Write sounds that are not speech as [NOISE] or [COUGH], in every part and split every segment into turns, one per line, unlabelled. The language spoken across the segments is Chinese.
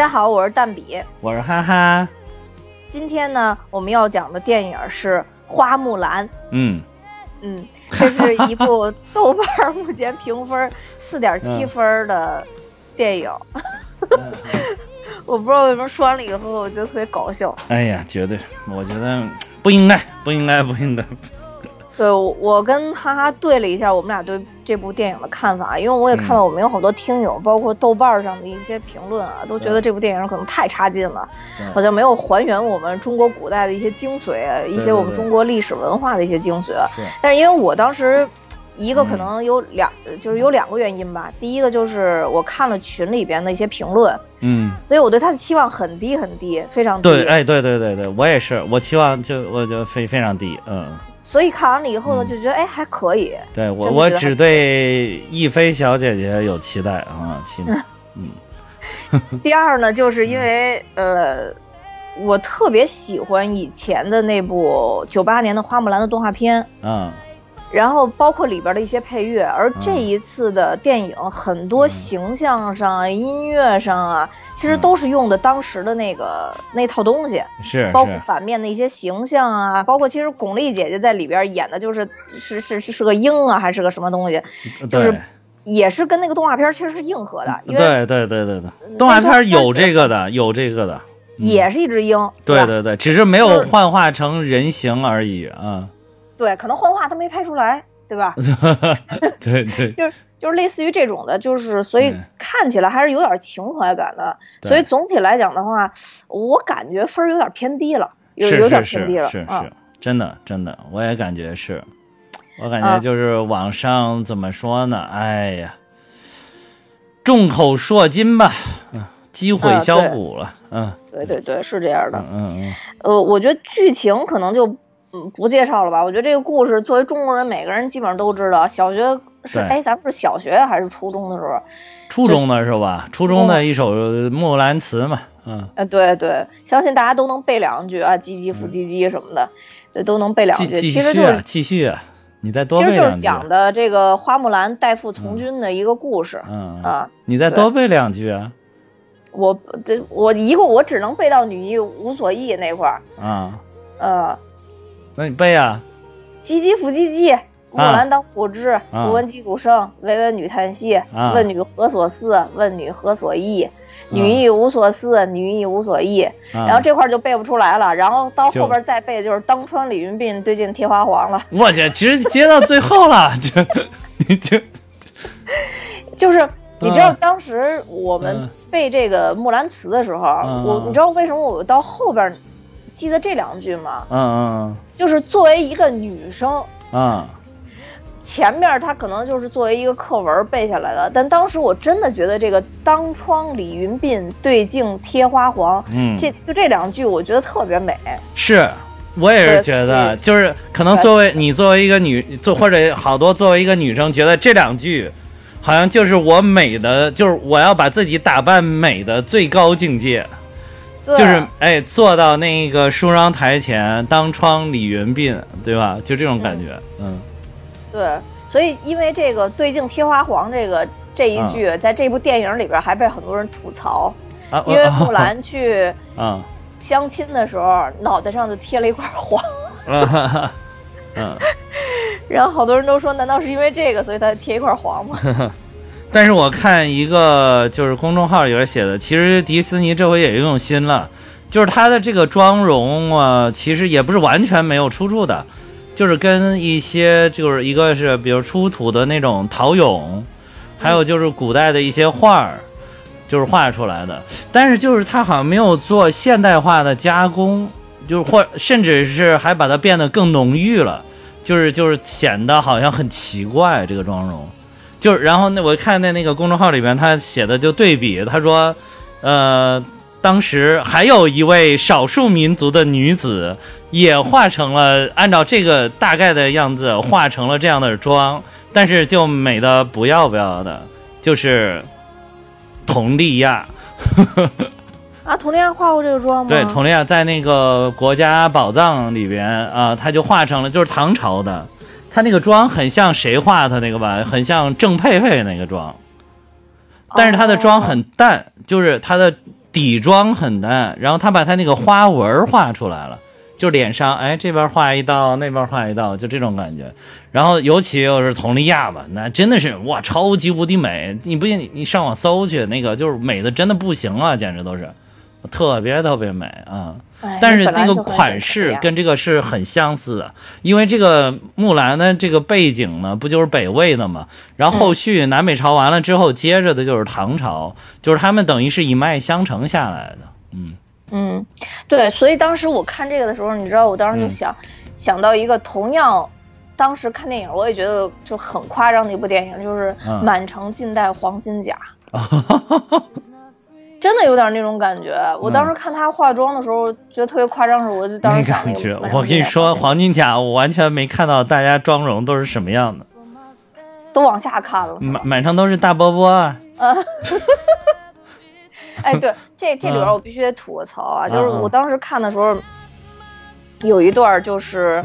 大家好，我是蛋比，
我是哈哈。
今天呢，我们要讲的电影是《花木兰》。
嗯
嗯，这是一部豆瓣目前评分 [LAUGHS] 四点七分的电影。[LAUGHS] 我不知道为什么说完了以后，我觉得特别搞笑。
哎呀，绝对，我觉得不应该，不应该，不应该。
对，我跟哈哈对了一下，我们俩对这部电影的看法，因为我也看到我们有好多听友，包括豆瓣上的一些评论啊，都觉得这部电影可能太差劲了，好像没有还原我们中国古代的一些精髓，一些我们中国历史文化的一些精髓。但是因为我当时。一个可能有两，就是有两个原因吧。第一个就是我看了群里边的一些评论，
嗯，
所以我对他的期望很低很低，非常
低。对，哎，对对对对，我也是，我期望就我就非非常低，嗯。
所以看完了以后呢，就觉得哎还可以。
对我我只对亦菲小姐姐有期待啊，期 [LAUGHS] 待。嗯。[LAUGHS]
第二呢，就是因为呃，我特别喜欢以前的那部九八年的花木兰的动画片，
嗯。
然后包括里边的一些配乐，而这一次的电影很多形象上啊、音乐上啊，其实都是用的当时的那个那套东西，
是
包括反面的一些形象啊，包括其实巩俐姐姐在里边演的就是是是是是个鹰啊，还是个什么东西，就是也是跟那个动画片其实是硬核的，
对对对对对，动画片有这个的，有这个的，
也是一只鹰，
对对对，只是没有幻化成人形而已啊。
对，可能幻化他没拍出来，对吧？
对 [LAUGHS] 对，[LAUGHS]
就是就是类似于这种的，就是所以看起来还是有点情怀感的。所以总体来讲的话，我感觉分有点偏低了，有有点偏低了。
是是，真的真的，我也感觉是。我感觉就是网上怎么说呢？哎呀，众口铄金吧，嗯，积毁销骨了，嗯。
对对对，是这样的。
嗯嗯。
呃，我觉得剧情可能就。嗯，不介绍了吧？我觉得这个故事作为中国人，每个人基本上都知道。小学是哎，咱们是小学还是初中的时候？
初中的是吧？初中的一首《木兰辞》嘛，嗯。
哎，对对，相信大家都能背两句啊，唧唧复唧唧什么的，对，都能背两句。其实就是
继续啊，你再多背
两句。其实就是讲的这个花木兰代父从军的一个故事。
嗯
啊，
你再多背两句啊。
我这我一共我只能背到女亦无所忆那块儿。
啊。
呃。
那你背啊！
唧唧复唧唧，木兰当户织，不闻击鼓声，唯闻女叹息。问女何所思？问女何所忆？女亦无所思，女亦无所忆。然后这块就背不出来了，然后到后边再背就是当窗理云鬓，对镜贴花黄了。
我去，其实接到最后了，[LAUGHS] 就 [LAUGHS] 你就
就是你知道当时我们背这个《木兰辞》的时候，我你知道为什么我到后边？记得这两句吗？
嗯嗯，
就是作为一个女生，
嗯，
前面她可能就是作为一个课文背下来的，但当时我真的觉得这个“当窗理云鬓，对镜贴花黄”，
嗯，
这就这两句，我觉得特别美。
是我也是觉得，就是可能作为你作为一个女，做或者好多作为一个女生，觉得这两句，好像就是我美的，就是我要把自己打扮美的最高境界。就是哎，坐到那个梳妆台前，当窗理云鬓，对吧？就这种感觉，嗯。
对，所以因为这个“对镜贴花黄”这个这一句，在这部电影里边还被很多人吐槽，因为木兰去 [LAUGHS]
啊
相亲的时候，脑袋上就贴了一块黄。[LAUGHS]
嗯。
然后好多人都说，难道是因为这个，所以他贴一块黄吗？[LAUGHS]
但是我看一个就是公众号里边写的，其实迪士尼这回也用心了，就是他的这个妆容啊，其实也不是完全没有出处的，就是跟一些就是一个是比如出土的那种陶俑，还有就是古代的一些画儿，就是画出来的。但是就是他好像没有做现代化的加工，就是或甚至是还把它变得更浓郁了，就是就是显得好像很奇怪这个妆容。就是，然后那我看那那个公众号里边，他写的就对比，他说，呃，当时还有一位少数民族的女子也化成了按照这个大概的样子化成了这样的妆，但是就美的不要不要的，就是佟丽娅。
啊，佟丽娅画过这个妆吗？
对，佟丽娅在那个国家宝藏里边啊，她就化成了，就是唐朝的。他那个妆很像谁画的那个吧？很像郑佩佩那个妆，但是他的妆很淡，就是他的底妆很淡，然后他把他那个花纹画出来了，就脸上哎这边画一道，那边画一道，就这种感觉。然后尤其又是佟丽娅吧，那真的是哇，超级无敌美！你不信你你上网搜去，那个就是美的真的不行啊，简直都是特别特别美啊。但是那个款式跟这个是很相似的，因为这个木兰的这个背景呢，不就是北魏的嘛？然后后续南北朝完了之后，接着的就是唐朝，就是他们等于是一脉相承下来的。
嗯嗯，对，所以当时我看这个的时候，你知道，我当时就想想到一个同样，当时看电影我也觉得就很夸张的一部电影，就是《满城尽带黄金甲》。[LAUGHS] 真的有点那种感觉。我当时看她化妆的时候，觉得特别夸张时，候，我就当时
感觉。我跟你说，黄金甲，我完全没看到大家妆容都是什么样的，
都往下看了，
满满上都是大波波啊。[LAUGHS]
哎，对，这这里边我必须得吐个槽啊，就是我当时看的时候，有一段就是，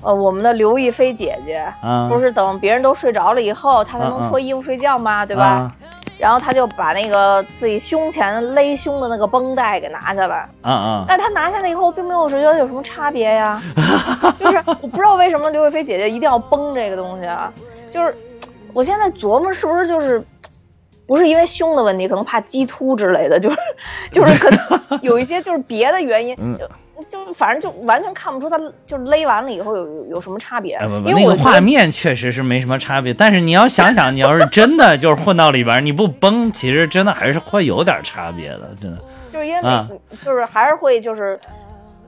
呃，我们的刘亦菲姐姐，不是等别人都睡着了以后，她才能脱衣服睡觉吗？对吧？然后他就把那个自己胸前勒胸的那个绷带给拿下来，
嗯嗯，
但是他拿下来以后，并没有觉得有什么差别呀，[LAUGHS] 就是我不知道为什么刘亦菲姐姐一定要绷这个东西啊，就是我现在琢磨是不是就是，不是因为胸的问题，可能怕激突之类的，就是就是可能有一些就是别的原因就。就反正就完全看不出他就勒完了以后有有有什么差别，因为
那个画面确实是没什么差别。但是你要想想，你要是真的就是混到里边，你不崩，其实真的还是会有点差别的，真的。
就是因为就是还是会就是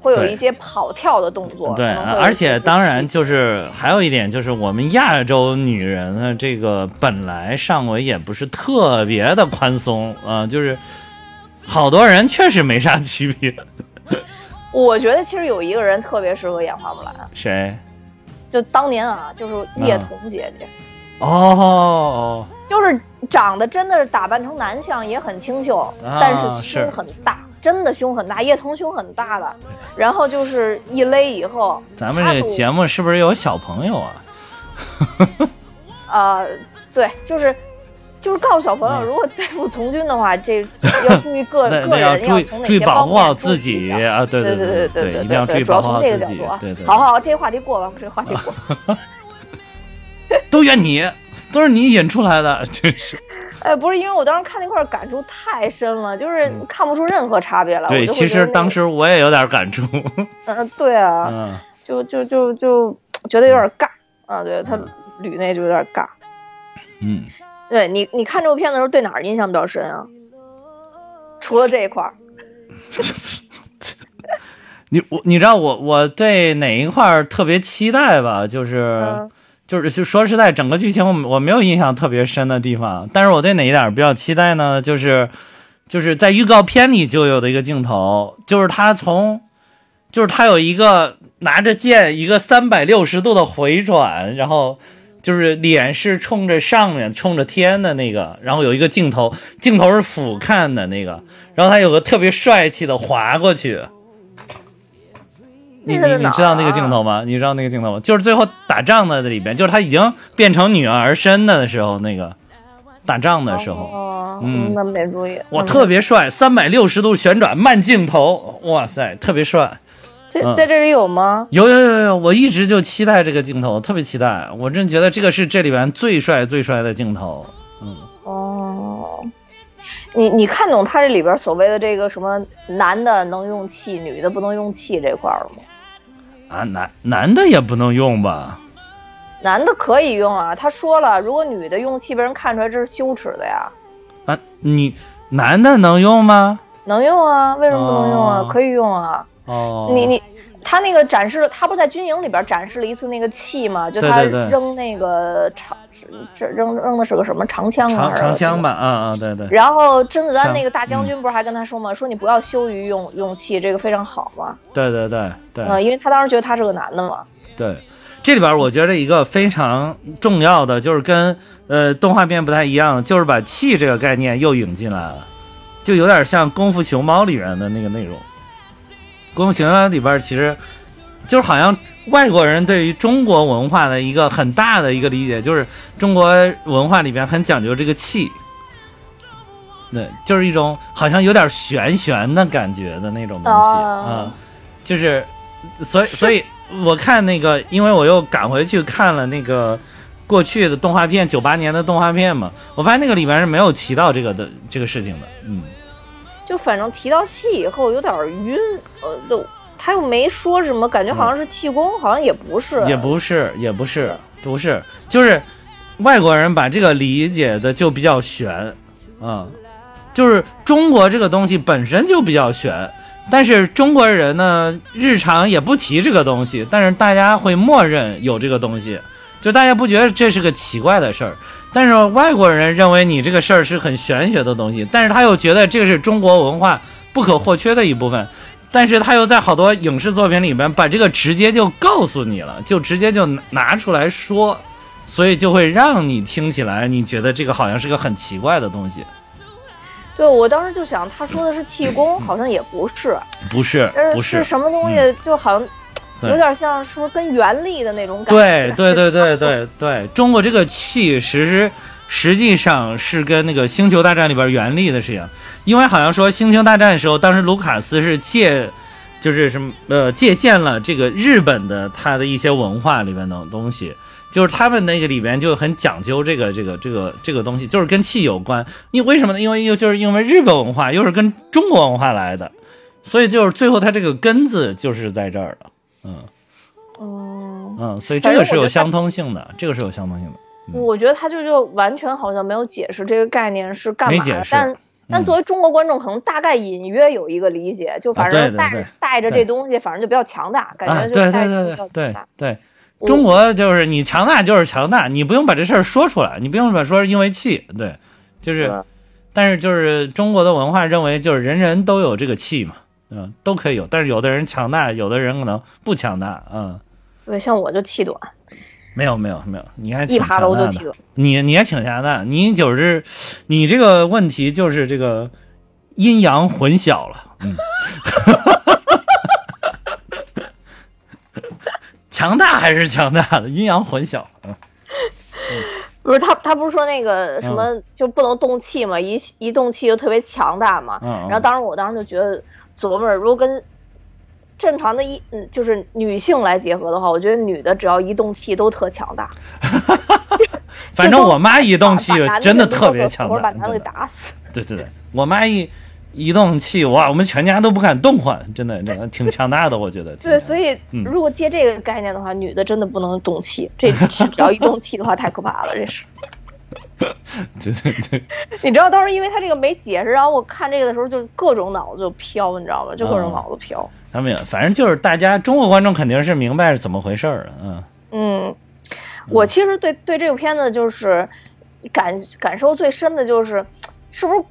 会有一些跑跳的动作。
对，而且当然就是还有一点就是我们亚洲女人呢，这个本来上围也不是特别的宽松啊，就是好多人确实没啥区别。
我觉得其实有一个人特别适合演花木兰，
谁？
就当年啊，就是叶童姐姐。
哦，
就是长得真的是打扮成男相也很清秀，但是胸很大，真的胸很大。叶童胸很大的，然后就是一勒以后，
咱们这个节目是不是有小朋友啊？
呃，对，就是。就是告诉小朋友，如果代父从军的话，这要注意个 [LAUGHS] 个人要从哪些
保护好自己啊！对
对
对
对对
对，一定要注意保护好
自己。对对，好好，这个话题过吧，这个话题过。[LAUGHS]
都怨你，都是你引出来的，真是。[LAUGHS]
哎，不是，因为我当时看那块感触太深了，就是看不出任何差别来。
对，其实当时我也有点感触。
嗯，对啊，就就就就觉得有点尬啊！对他捋那就有点尬。
嗯。
对你，你看这部片子的时候，对哪儿印象比较深啊？除了这一块儿，[LAUGHS]
你我你知道我我对哪一块儿特别期待吧？就是就是就说实在，整个剧情我我没有印象特别深的地方，但是我对哪一点比较期待呢？就是就是在预告片里就有的一个镜头，就是他从就是他有一个拿着剑一个三百六十度的回转，然后。就是脸是冲着上面、冲着天的那个，然后有一个镜头，镜头是俯瞰的那个，然后他有个特别帅气的滑过去。你你你知道那个镜头吗？你知道那个镜头吗？就是最后打仗的里边，就是他已经变成女儿身的时候，那个打仗的时候。
哦，嗯，那没注意。
哇，特别帅，三百六十度旋转慢镜头，哇塞，特别帅。
在这里有吗？
有有有有，我一直就期待这个镜头，特别期待。我真觉得这个是这里边最帅最帅的镜头。嗯
哦，你你看懂他这里边所谓的这个什么男的能用气，女的不能用气这块了吗？
啊，男男的也不能用吧？
男的可以用啊，他说了，如果女的用气被人看出来，这是羞耻的呀。
啊，你男的能用吗？
能用啊，为什么不能用啊？可以用啊。
哦，
你你，他那个展示了，他不在军营里边展示了一次那个气吗？就他扔那个长，这扔扔的是个什么长枪
啊？长长枪吧，啊啊，对对。
然后甄子丹那个大将军不是还跟他说吗？说你不要羞于用用气，这个非常好嘛。
对对对对。
嗯，因为他当时觉得他是个男的嘛。
对，这里边我觉得一个非常重要的就是跟呃动画片不太一样，就是把气这个概念又引进来了，就有点像《功夫熊猫》里面的那个内容。《功夫熊猫》里边其实，就是好像外国人对于中国文化的一个很大的一个理解，就是中国文化里边很讲究这个气。对，就是一种好像有点玄玄的感觉的那种东西
啊
嗯，就是，所以所以我看那个，因为我又赶回去看了那个过去的动画片，九八年的动画片嘛，我发现那个里面是没有提到这个的这个事情的，嗯，
就反正提到气以后有点晕，呃，都他又没说什么，感觉好像是气功，好像也不是，
也不是，也不是，不是，就是外国人把这个理解的就比较玄，啊、就是中国这个东西本身就比较玄，但是中国人呢，日常也不提这个东西，但是大家会默认有这个东西，就大家不觉得这是个奇怪的事儿。但是外国人认为你这个事儿是很玄学的东西，但是他又觉得这个是中国文化不可或缺的一部分，但是他又在好多影视作品里面把这个直接就告诉你了，就直接就拿拿出来说，所以就会让你听起来你觉得这个好像是个很奇怪的东西，
对我当时就想，他说的是气功，好像也不是，
不是。
呃，
不
是什么东西，就好像
对
有点像是不是跟原力的那种感觉？
对对对对对对，中国这个气其实实际上是跟那个《星球大战》里边原力的事情，因为好像说《星球大战》的时候，当时卢卡斯是借。就是什么呃，借鉴了这个日本的他的一些文化里面的东西，就是他们那个里边就很讲究这个这个这个这个东西，就是跟气有关。因为为什么呢？因为又就是因为日本文化又是跟中国文化来的，所以就是最后它这个根子就是在这儿了。嗯
嗯，
嗯，所以这个是有相通性的，这个是有相通性的。
我觉得他就就完全好像没有解释这个概念是干嘛的，
没解释
但是。但作为中国观众，可能大概隐约有一个理解，就反
啊对对
正带带着这东西，反正就比较强大，感
啊，
觉就
对对
带着比
对对对
较强大。
对，中国就是你强大就是强大，你不用把这事儿说出来，你不用把说是因为气，对，就是
嗯，
但是就是中国的文化认为就是人人都有这个气嘛，嗯，都可以有，但是有的人强大，有的人可能不强大，嗯，
对，像我就气短，
没有没有没有，你还
一爬楼就气，短。
你你还挺强大，你就是你这个问题就是这个阴阳混淆了，嗯。[LAUGHS] 强大还是强大的，阴阳混淆。嗯
不是他，他不是说那个什么就不能动气嘛，一一动气就特别强大嘛。
嗯嗯
然后当时我当时就觉得琢磨着，如果跟正常的一嗯就是女性来结合的话，我觉得女的只要一动气都特强大。[LAUGHS]
反正我妈一动气真的特别强大，
把男的给打死。
对对对，我妈一一动气，哇，我们全家都不敢动换，真的，真的挺强大的，我觉得。
对，所以
嗯
如果接这个概念的话，女的真的不能动气，这只要一动气的话太可怕了，这是。
对对对，
你知道当时因为他这个没解释，然后我看这个的时候就各种脑子就飘，你知道吗？就各种
哦
脑子飘。
他们也反正就是大家中国观众肯定是明白是怎么回事儿的，嗯
嗯，我其实对对这部片子就是感感受最深的就是，是不是，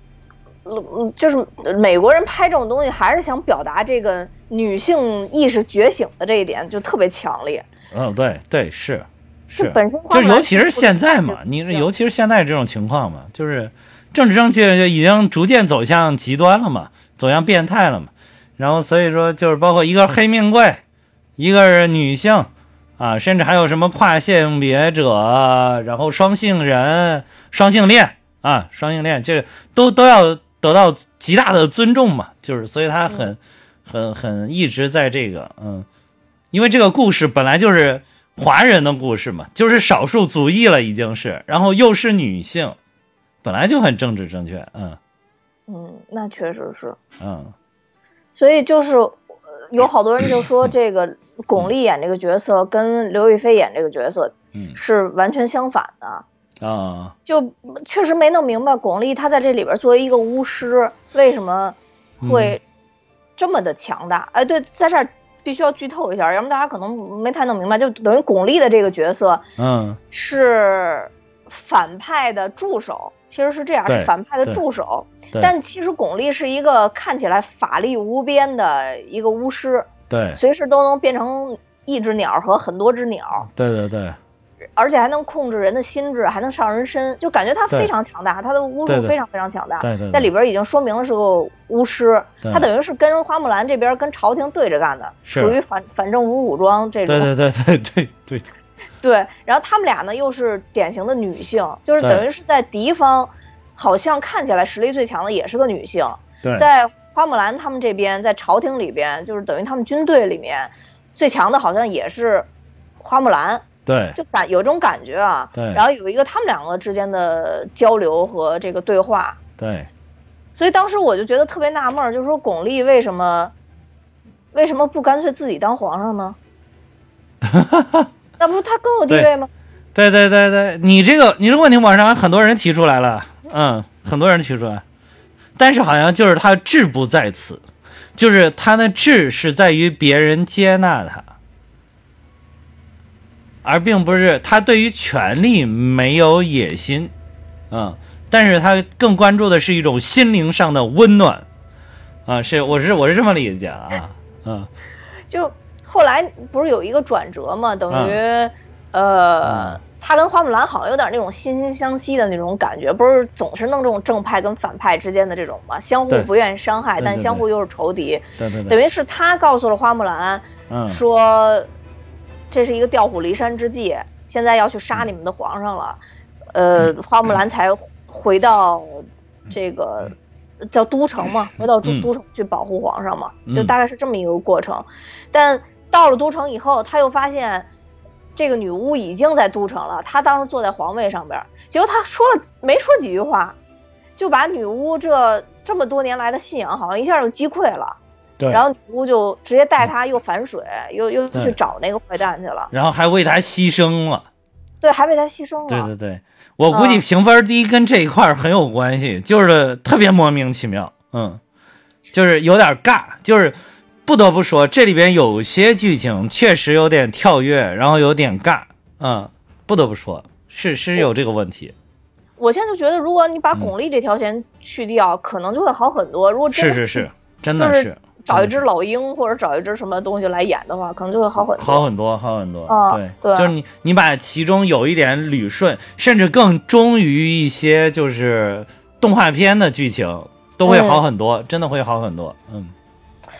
嗯，就是美国人拍这种东西还是想表达这个女性意识觉醒的这一点就特别强烈。
嗯，对对是。
就是本身
就是尤其是现在嘛，你是尤其是现在这种情况嘛，就是政治正确就已经逐渐走向极端了嘛，走向变态了嘛。然后所以说就是包括一个黑命贵，一个是女性啊，甚至还有什么跨性别者，然后双性人、双性恋啊，双性恋，这都都要得到极大的尊重嘛。就是所以他很很很一直在这个嗯，因为这个故事本来就是。华人的故事嘛，就是少数族裔了，已经是，然后又是女性，本来就很政治正确，嗯。
嗯，那确实是，
嗯，
所以就是呃有好多人就说这个巩俐演这个角色跟刘亦菲演这个角色，
嗯。
是完全相反的。
啊，
就确实没弄明白巩俐她在这里边作为一个巫师，为什么会这么的强大？哎，对，在这儿必须要剧透一下，要不然大家可能没太弄明白。就等于巩俐的这个角色
嗯
是反派的助手，其实是这样，是反派的助手。
对
但其实巩俐是一个看起来法力无边的一个巫师，
对
随时都能变成一只鸟和很多只鸟。
对对对
而且还能控制人的心智，还能上人身，就感觉他非常强大，他的巫术非常非常强大。
对对对
在里边已经说明了是个巫师，
对
他等于是跟花木兰这边跟朝廷对着干的，属于反反正无武装这种。
对对对对对对
对然后他们俩呢又是典型的女性，就是等于是在敌方好像看起来实力最强的也是个女性。
对，
在花木兰他们这边，在朝廷里边，就是等于他们军队里面最强的，好像也是花木兰。
对，
就感有种感觉啊。
对。
然后有一个他们两个之间的交流和这个对话。
对。
所以当时我就觉得特别纳闷，就是说巩俐为什么为什么不干脆自己当皇上呢？[LAUGHS] 那不是他更有地位吗？
对对对对，你这个你这个问题网上很多人提出来了，嗯，很多人提出来，但是好像就是他志不在此，就是他的志是在于别人接纳他。而并不是他对于权力没有野心，嗯，但是他更关注的是一种心灵上的温暖，啊，是我是我是这么理解啊，嗯，
就后来不是有一个转折嘛，等于呃，他跟花木兰好像有点那种惺惺相惜的那种感觉，不是总是弄这种正派跟反派之间的这种嘛，相互不愿意伤害，但相互又是仇敌，
对对对，
等于是他告诉了花木兰，
嗯，
说。这是一个调虎离山之计，现在要去杀你们的皇上了，呃，花木兰才回到这个叫都城嘛，回到都都城去保护皇上嘛，就大概是这么一个过程。但到了都城以后，他又发现这个女巫已经在都城了，他当时坐在皇位上边，结果他说了没说几句话，就把女巫这这么多年来的信仰好像一下就击溃了。然后女巫就直接带他又反水，又又去找那个坏蛋去了，
然后还为他牺牲了。
对，还为他牺牲了。
对对对，我估计评分低跟这一块很有关系，就是特别莫名其妙，嗯，就是有点尬，就是不得不说这里边有些剧情确实有点跳跃，然后有点尬，嗯，不得不说是是有这个问题。
我现在就觉得，如果你把巩俐这条线去掉，可能就会好很多。如果
是是是，真的是。
找一只老鹰，或者找一只什么东西来演的话，可能就会好很多。
好很多，好很多。对
对，
就是你，你把其中有一点捋顺，甚至更忠于一些就是动画片的剧情，都会好很多，真的会好很多。嗯，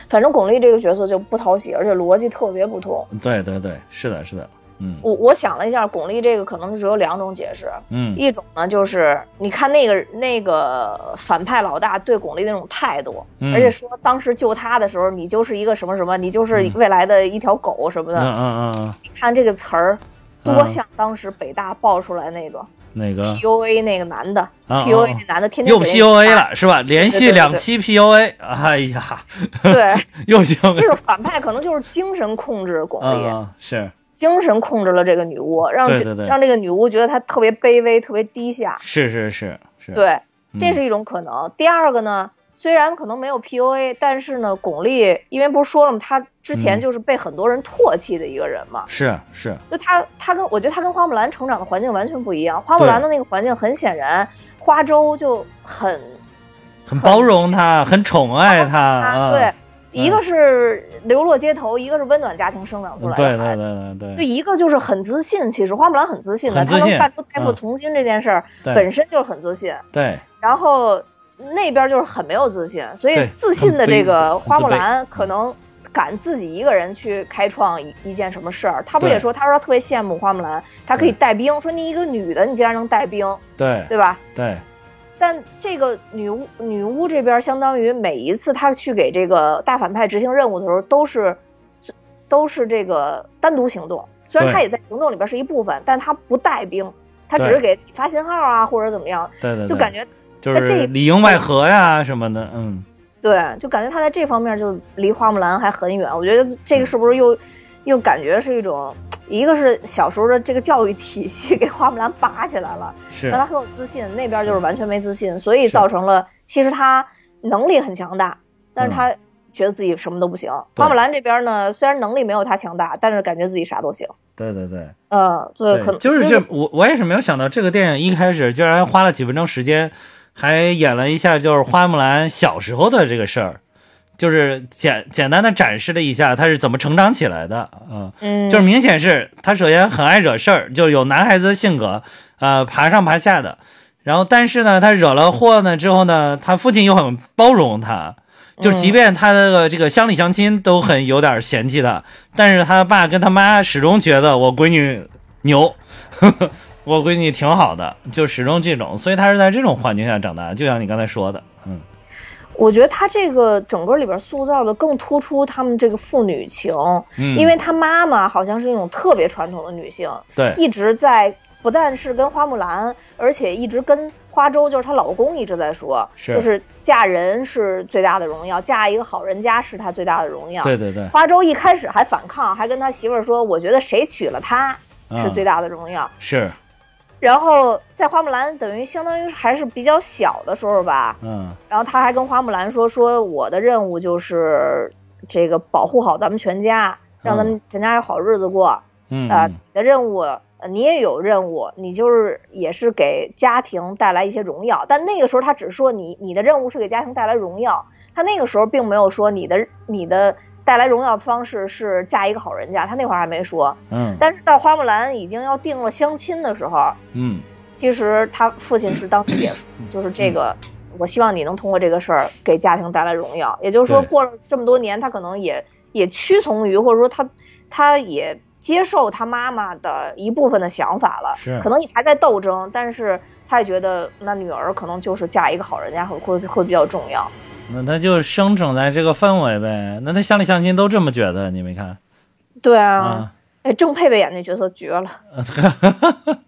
反正巩俐这个角色就不讨喜，而且逻辑特别不通。
对对对，是的，是的。嗯，
我我想了一下，巩俐这个可能只有两种解释。
嗯，
一种呢就是你看那个那个反派老大对巩俐那种态度，而且说当时救他的时候，你就是一个什么什么，你就是未来的一条狗什么的。
嗯嗯嗯。
你看这个词儿，多像当时北大爆出来那个
那个
PUA 那个男的，PUA 那男的天天
又 PUA 了是吧？连续两期 PUA，哎呀，
对，[LAUGHS]
又行。
就是反派可能就是精神控制巩俐，
是。
精神控制了这个女巫，让让这个女巫觉得她特别卑微、特别低下。
是是是是。
对，这是一种可能。第二个呢，虽然可能没有 PUA，但是呢，巩俐因为不是说了吗？她之前就是被很多人唾弃的一个人嘛。
是是。
就她，她跟我觉得她跟花木兰成长的环境完全不一样。花木兰的那个环境很显然，花粥就很
很包容她，很宠爱她。
对。一个是流落街头，一个是温暖家庭生长出来的
对对对对对。
就一个就是很自信，其实花木兰很自信的，她能干出代父从军这件事儿，本身就是很自信。
对。
然后那边就是很没有自信，所以自信的这个花木兰可能敢自己一个人去开创一一件什么事儿。他不也说，他说他特别羡慕花木兰，她可以带兵，说你一个女的，你竟然能带兵，
对
对吧？
对。
但这个女巫女巫这边，相当于每一次她去给这个大反派执行任务的时候，都是都是这个单独行动。虽然她也在行动里边是一部分，但她不带兵，她只是给发信号啊，或者怎么样。
对对，
就感觉
就是里应外合呀什么的，嗯。
对，就感觉她在这方面就离花木兰还很远。我觉得这个是不是又又感觉是一种？一个是小时候的这个教育体系给花木兰拔起来了，是让她很有自信；那边就是完全没自信，所以造成了其实她能力很强大，但是她觉得自己什么都不行。花木兰这边呢，虽然能力没有他强大，但是感觉自己啥都行。
对对对，
嗯，对，可能
就是这我我也是没有想到这个电影一开始居然花了几分钟时间，还演了一下就是花木兰小时候的这个事儿。就是简简单的展示了一下他是怎么成长起来的，嗯，就是明显是他首先很爱惹事儿，就有男孩子的性格，呃，爬上爬下的，然后但是呢，他惹了祸呢之后呢，他父亲又很包容他，就即便他的这个乡里乡亲都很有点嫌弃他，但是他爸跟他妈始终觉得我闺女牛，[LAUGHS] 我闺女挺好的，就始终这种，所以他是在这种环境下长大，就像你刚才说的，嗯。
我觉得他这个整个里边塑造的更突出他们这个父女情，
嗯，
因为他妈妈好像是那种特别传统的女性，
对，
一直在不但是跟花木兰，而且一直跟花粥，就是她老公一直在说，
是
就是嫁人是最大的荣耀，嫁一个好人家是她最大的荣耀。
对对对，
花粥一开始还反抗，还跟他媳妇儿说，我觉得谁娶了她是最大的荣耀。
是。
然后在花木兰等于相当于还是比较小的时候吧，
嗯，
然后他还跟花木兰说说我的任务就是这个保护好咱们全家，让咱们全家有好日子过，
嗯，
呃，你的任务你也有任务，你就是也是给家庭带来一些荣耀，但那个时候他只说你你的任务是给家庭带来荣耀，他那个时候并没有说你的你的。带来荣耀的方式是嫁一个好人家，他那会儿还没说。
嗯，
但是到花木兰已经要定了相亲的时候，
嗯，
其实他父亲是当时也说，就是这个，我希望你能通过这个事儿给家庭带来荣耀。也就是说，过了这么多年，他可能也也屈从于，或者说他他也接受他妈妈的一部分的想法了。
是，
可能你还在斗争，但是他也觉得那女儿可能就是嫁一个好人家会会会比较重要。
那他就生长在这个氛围呗。那他乡里乡亲都这么觉得，你没看？
对啊，哎，郑佩佩演那角色绝了。[LAUGHS]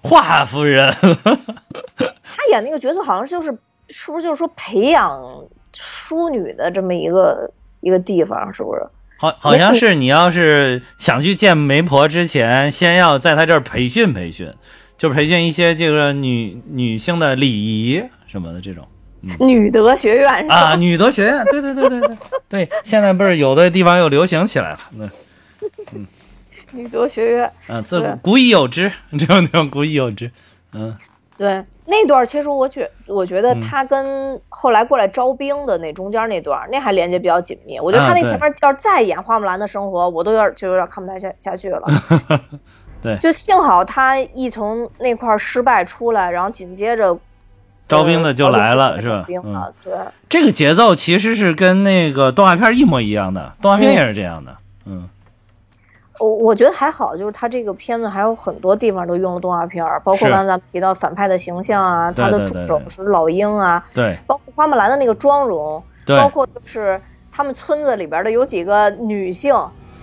华夫人，[LAUGHS]
他演那个角色好像就是，是不是就是说培养淑女的这么一个一个地方？是不是？
好，好像是你要是想去见媒婆之前，先要在他这儿培训培训，就培训一些这个女女性的礼仪什么的这种。
女德学院
啊，女德学院，对对对对对对，现在不是有的地方又流行起来了，那
嗯，女德学院，
嗯，自古已有之，[LAUGHS] 这种地方古已有之，嗯，
对，那段其实我觉我觉得他跟后来过来招兵的那中间那段，那还连接比较紧密。我觉得他那前面要是再演花木兰的生活，我都有点就有点看不太下下去了。[LAUGHS]
对，
就幸好他一从那块失败出来，然后紧接着。
招兵的就来了，是吧？
嗯，对，
这个节奏其实是跟那个动画片一模一样的，动画片也是这样的。嗯，
我我觉得还好，就是他这个片子还有很多地方都用了动画片，包括刚才咱们提到反派的形象啊，他的助手是老鹰啊，
对，
包括花木兰的那个妆容，
对，
包括就是他们村子里边的有几个女性，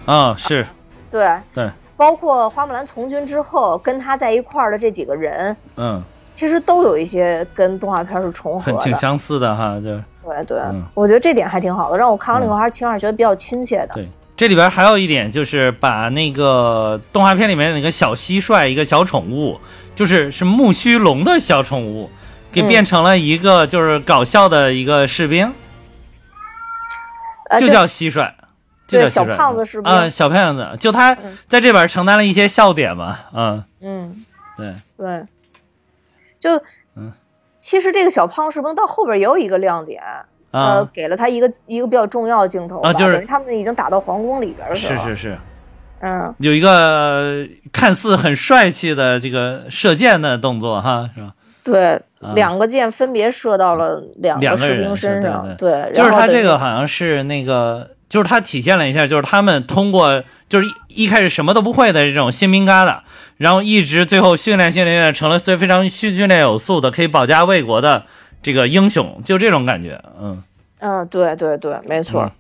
啊，是，
对。
对，
包括花木兰从军之后跟他在一块儿的这几个人，
嗯。
其实都有一些跟动画片是重合的，
挺相似的哈，就
对对，我觉得这点还挺好的，让我看完了以后还是起码觉得比较亲切的。
对，这里边还有一点就是把那个动画片里面那个小蟋蟀一个小宠物，就是是木须龙的小宠物，给变成了一个就是搞笑的一个士兵，就叫蟋蟀，就叫
小胖子士兵。
啊，小胖子，就他在这边承担了一些笑点嘛，
嗯。嗯，
对。
对。就，嗯，其实这个小胖是不是到后边也有一个亮点，呃，给了他一个一个比较重要的镜头
啊，就是
他们已经打到皇宫里边了，
是是是，
嗯，
有一个看似很帅气的这个射箭的动作哈，是吧？
对，两个箭分别射到了两个士兵身上，
对，就是他这个好像是那个。就是他体现了一下，就是他们通过就是一一开始什么都不会的这种新兵疙瘩，然后一直最后训练训练成了非非常训训练有素的可以保家卫国的这个英雄，就这种感觉，
嗯嗯，对对对，没错。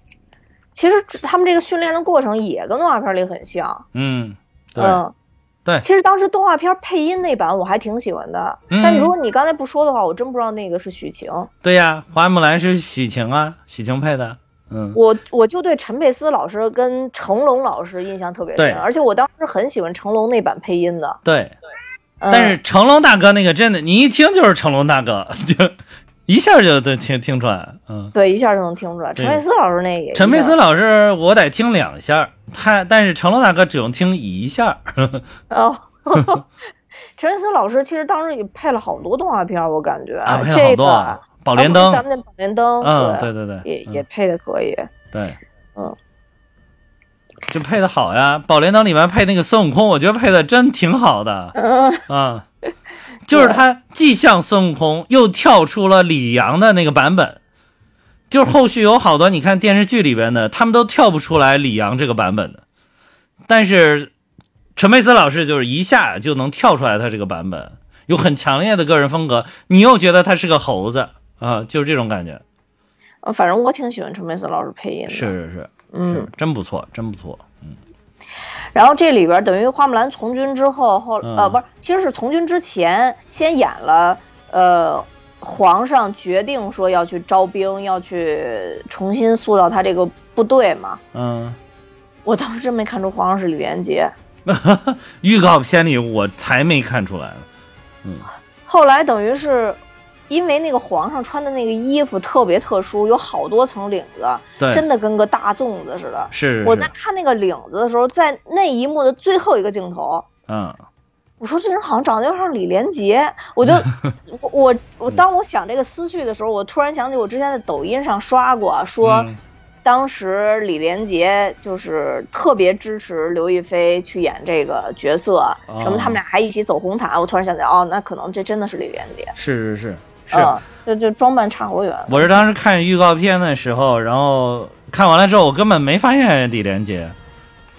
其实他们这个训练的过程也跟动画片里很像，
嗯，
对
对。
其实当时动画片配音那版我还挺喜欢的，但如果你刚才不说的话，我真不知道那个是许晴。
对呀，花木兰是许晴啊，许晴配的。嗯，
我我就对陈佩斯老师跟成龙老师印象特别深，而且我当时很喜欢成龙那版配音的。
对，但是成龙大哥那个真的，你一听就是成龙大哥，就一下就都听听出来。嗯，
对，一下就能听出来。陈佩斯老师那也，
陈佩斯老师我得听两下，他但是成龙大哥只用听一下。[LAUGHS]
哦，[LAUGHS] 陈佩斯老师其实当时也配了好多动画片，我感觉
啊，配了好多。宝莲灯，
咱们那宝莲灯，
嗯，对。对对，
也也配的可以，
对，
嗯，
就配的好呀。宝莲灯里面配那个孙悟空，我觉得配的真挺好的，嗯，就是他既像孙悟空，又跳出了李阳的那个版本，就是后续有好多你看电视剧里边的，他们都跳不出来李阳这个版本的，但是陈佩斯老师就是一下就能跳出来，他这个版本有很强烈的个人风格，你又觉得他是个猴子啊，就是这种感觉。
呃，反正我挺喜欢陈佩斯老师配音的，
是是是，
嗯
是，真不错，真不错。
嗯然后这里边等于花木兰从军之后，后
嗯
呃不是，其实是从军之前先演了，呃，皇上决定说要去招兵，要去重新塑造他这个部队嘛。
嗯，
我当时真没看出皇上是李连杰，[LAUGHS]
预告片里我才没看出来呢。
后来等于是。因为那个皇上穿的那个衣服特别特殊，有好多层领子，真的跟个大粽子似的。
是是。
我在看那个领子的时候，在那一幕的最后一个镜头，
嗯，
我说这人好像长得有点像李连杰，[LAUGHS] 我就我我我当我想这个思绪的时候，我突然想起我之前在抖音上刷过，说
嗯。
当时李连杰就是特别支持刘亦菲去演这个角色，
哦。
什么他们俩还一起走红毯，我突然想起来，哦，那可能这真的是李连杰，
是是是是。
嗯，就就装扮差好远。
我是当时看预告片的时候，然后看完了之后，我根本没发现李连杰，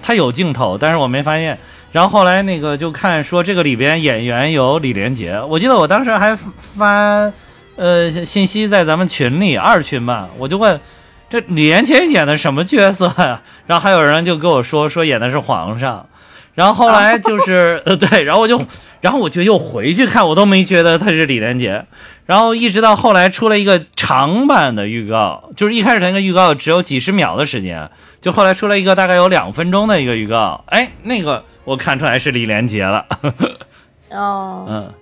他有镜头，但是我没发现。然后后来那个就看说这个里边演员有李连杰，我记得我当时还发呃信息在咱们群里二群吧，我就问这李连杰演的什么角色呀、[LAUGHS] 然后还有人就跟我说说演的是皇上。然后后来就是呃 [LAUGHS] 对，然后我就，然后我就又回去看，我都没觉得他是李连杰。然后一直到后来出了一个长版的预告，就是一开始那个预告只有几十秒的时间，就后来出了一个大概有两分钟的一个预告，哎，那个我看出来是李连杰了。
哦，[LAUGHS]
嗯，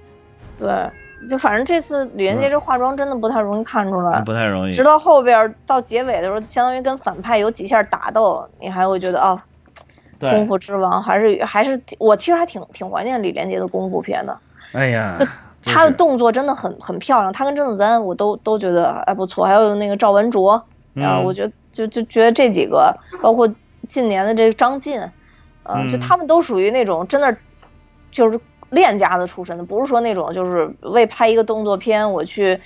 对，就反正这次李连杰这化妆真的不太容易看出来。
不太容易
直。到后边到结尾的时候，相当于跟反派有几下打斗，你还会觉得哦，功，夫之王还是还是我其实还挺挺怀念李连杰的功夫片的，
哎呀，[LAUGHS]
他的动作真的很很漂亮，他跟甄子丹我都都觉得哎不错，还有那个赵文卓，啊，
嗯
我觉得就就觉得这几个，包括近年的这个张晋，呃，
嗯
就他们都属于那种真的就是练家子出身的，不是说那种就是为拍一个动作片我去。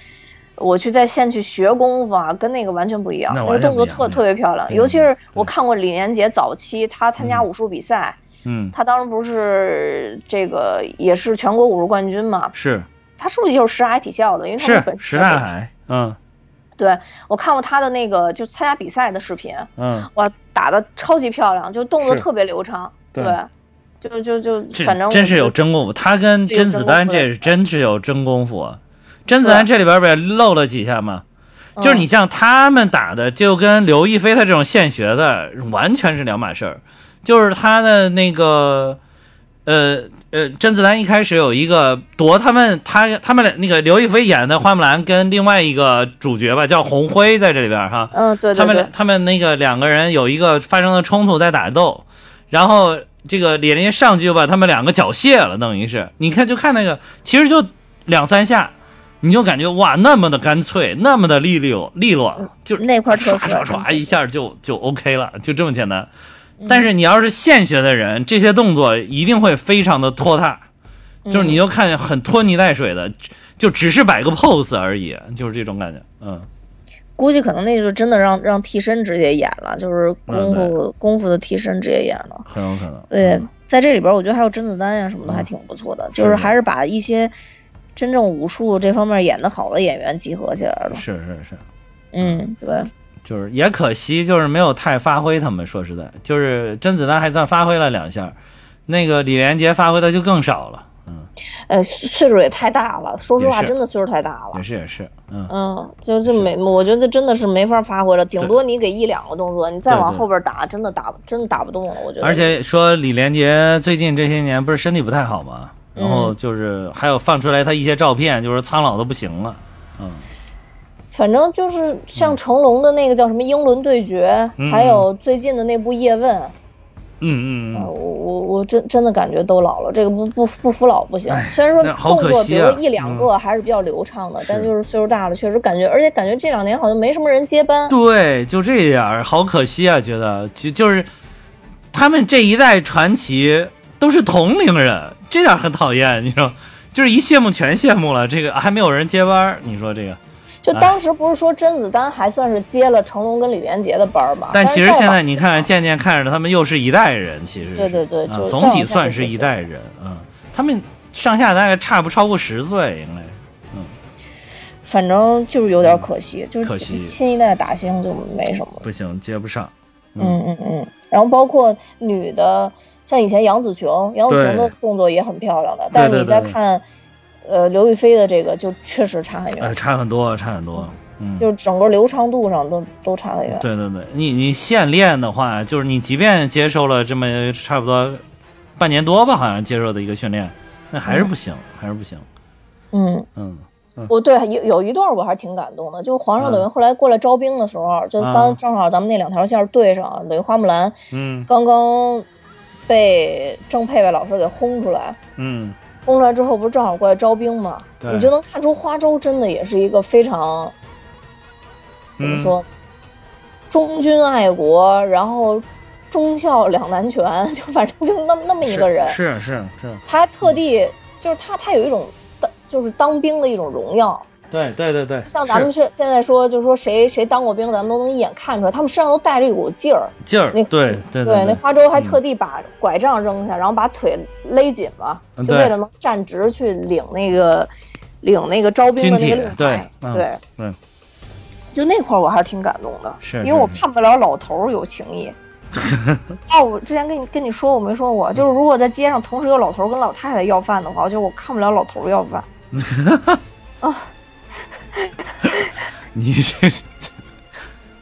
我去在线去学功夫啊，跟那个完全不一样。
那
那个动作特特别漂亮，尤其是我看过李连杰早期他参加
嗯
武术比赛，
嗯，
他当时不是这个也是全国武术冠军嘛？
是
他是不是就是石海体校的？因为他们
是
本
石大海，嗯
对我看过他的那个就参加比赛的视频，
嗯，
哇，打的超级漂亮，就动作特别流畅。
对
就就就
这
反正
真是有真功夫，他跟甄子丹这是真是有真功夫啊。甄子丹这里边不也露了几下吗？就是你
嗯
像他们打的，就跟刘亦菲她这种现学的完全是两码事儿。就是他的那个，呃呃，甄子丹一开始有一个夺他们他他们俩那个刘亦菲演的花木兰跟另外一个主角吧，叫红辉在这里边哈。
嗯对对对
他们俩，他们那个两个人有一个发生了冲突，在打斗，然后这个李连杰上去就把他们两个缴械了，等于是，你看就看那个，其实就两三下，你就感觉哇，那么的干脆，那么的利落利落，就
那块特
唰
色
唰唰一下就就 OK 了，就这么简单。但是你要是现学的人，这些动作一定会非常的拖沓，就是你就看很拖泥带水的，就只是摆个 pose 而已，就是这种感觉，嗯。
估计可能那就是真的让让替身直接演了，就是功
嗯
夫功夫的替身直接演了。
很有可能。
对
嗯，
在这里边，我觉得还有甄子丹呀什么的，
嗯
还挺不错的，就是
是
还是把一些真正武术这方面演得好的演员集合起来了。
是是是，
嗯，对，
就是也可惜，就是没有太发挥他们。说实在，就是甄子丹还算发挥了两下，那个李连杰发挥的就更少了。嗯，
呃，岁数也太大了，说实话，真的岁数太大了
也。是也是，嗯，
嗯，就这没，我觉得真的是没法发挥了，顶多你给一两个动作，你再往后边打，真的打真的打不动了，我觉得。
而且说李连杰最近这些年不是身体不太好嘛，然后
嗯
就是还有放出来他一些照片，就是苍老的不行了。嗯，
反正就是像成龙的那个叫什么《英伦对决》
嗯
还有最近的那部《叶问》
嗯嗯
呃，
嗯，
我我我真真的感觉都老了，这个不不不服老不行
哎。
虽然说动作，比如说一两个还是比较流畅的，但就是岁数大了，确实感觉，而且感觉这两年好像没什么人接班。
对，就这点儿，好可惜啊，觉得就就是他们这一代传奇都是同龄人，这点儿很讨厌，你说，就是一羡慕全羡慕了，这个还没有人接班儿，你说这个，
就当时不是说甄子丹还算是接了成龙跟李连杰的班儿吗？
但其实现在你看，渐渐看着他们又是一代人，其实
对对对
总体算是一代人，嗯，他们上下大概差不超过十岁，应该嗯。
反正就是有点可惜，就是
惜
新一代打星就没什么。
不行，接不上。
嗯嗯嗯，然后包括女的，像以前杨紫琼，杨紫琼的动作也很漂亮的，但是你
对对对
再看，呃，刘亦菲的这个就确实差很远，
呃，差很多，差很多。嗯，
就是整个流畅度上都都差很远。
对对对，你你现练的话，就是你即便接受了这么差不多半年多吧，好像接受的一个训练，那还是不行，还是不行。
嗯，
嗯，
我对有有一段我还挺感动的，就是皇上等于
嗯
后来过来招兵的时候，就
啊
刚正好咱们那两条线对上，等于花木兰
嗯
刚刚被郑佩佩老师给轰出来。
嗯，
轰出来之后，不是正好过来招兵吗？你就能看出花州真的也是一个非常怎么
嗯
说，忠君爱国，然后忠孝两难全，[LAUGHS] 就反正就那么那么一个人。
是是是，
他特地就是他，他有一种当就是当兵的一种荣耀。
对对对对，
像咱们
是
是现在说，就是说谁谁当过兵，咱们都能一眼看出来，他们身上都带着一股劲儿。
劲儿，
那
对对
对，那，花粥还特地把拐杖扔下，然后把腿勒紧嘛，就为了能站直去领那个领那个招兵的那个令
对
牌。
对
对
对，
就那块儿我还是挺感动的，
是
因为我看不了老头儿有情义。[LAUGHS] 哦，我之前跟你跟你说我没说过，就是如果在街上同时有老头儿跟老太太要饭的话，我就我看不了老头儿要饭。[LAUGHS] 啊，[LAUGHS]
你这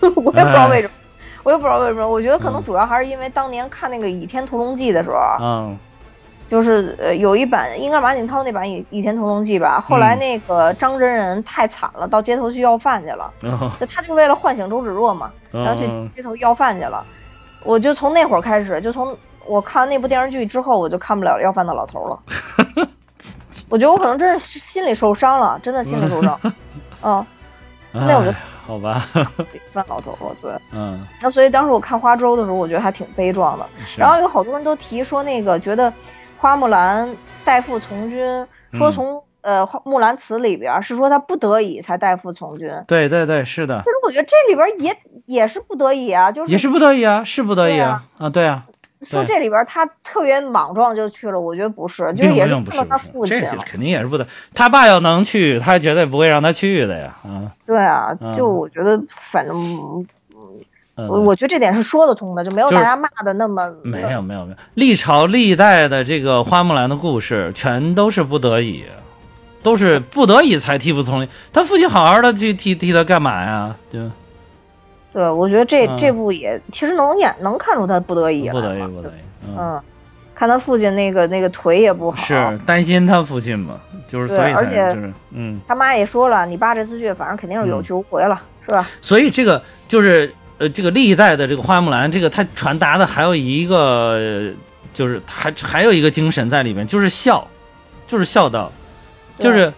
[LAUGHS]
我也不知道为什么，
哎
我也不知道为什么。我觉得可
嗯
能主要还是因为当年看那个《倚天屠龙记》的时候，
嗯
就是呃有一版应该马景涛那版《倚倚天屠龙记》吧，后来
嗯
那个张真人太惨了，到街头去要饭去了，
嗯
就他就为了唤醒周芷若嘛，然后去
嗯
街头要饭去了。我就从那会儿开始，就从我看完那部电视剧之后，我就看不了要饭的老头了。[LAUGHS] 我觉得我可能真是心里受伤了，真的心里受伤。嗯，那我就
哎好吧，[LAUGHS]
饭老头了，对。
嗯，
那所以当时我看花粥的时候，我觉得还挺悲壮的。然后有好多人都提说那个觉得花木兰代父从军，说
嗯。
从、呃花木兰辞里边儿是说他不得已才代父从军。
对对对，是的。
可，是我觉得这里边儿也也是不得已啊，就是
也是不得已啊，是不得已啊，啊，对啊，
说这里边他特别莽撞就去了，我觉得不是，就也
是
他父亲。
肯定也是不得，他爸要能去，他绝对不会让他去的呀，啊，
对啊，
嗯
就我觉得反正我我觉得这点是说得通的，就没有大家骂的那么
没有没有没有，历朝历代的这个花木兰的故事，全都是不得已，都是不得已才替父从军。他父亲好好的去替替他干嘛呀？就
对，我觉得这、
嗯。
这部也其实能演能看出他不得已
不得已不得已，嗯，
嗯，看他父亲那个那个腿也不好，
是担心他父亲嘛，就是所以才
而且
就是嗯，
他妈也说了，你爸这次去反正肯定是有去无回了，是吧？
所以这个就是呃，这个历代的这个花木兰，这个他传达的还有一个，呃就是还还有一个精神在里面，就是孝，就是孝道，就是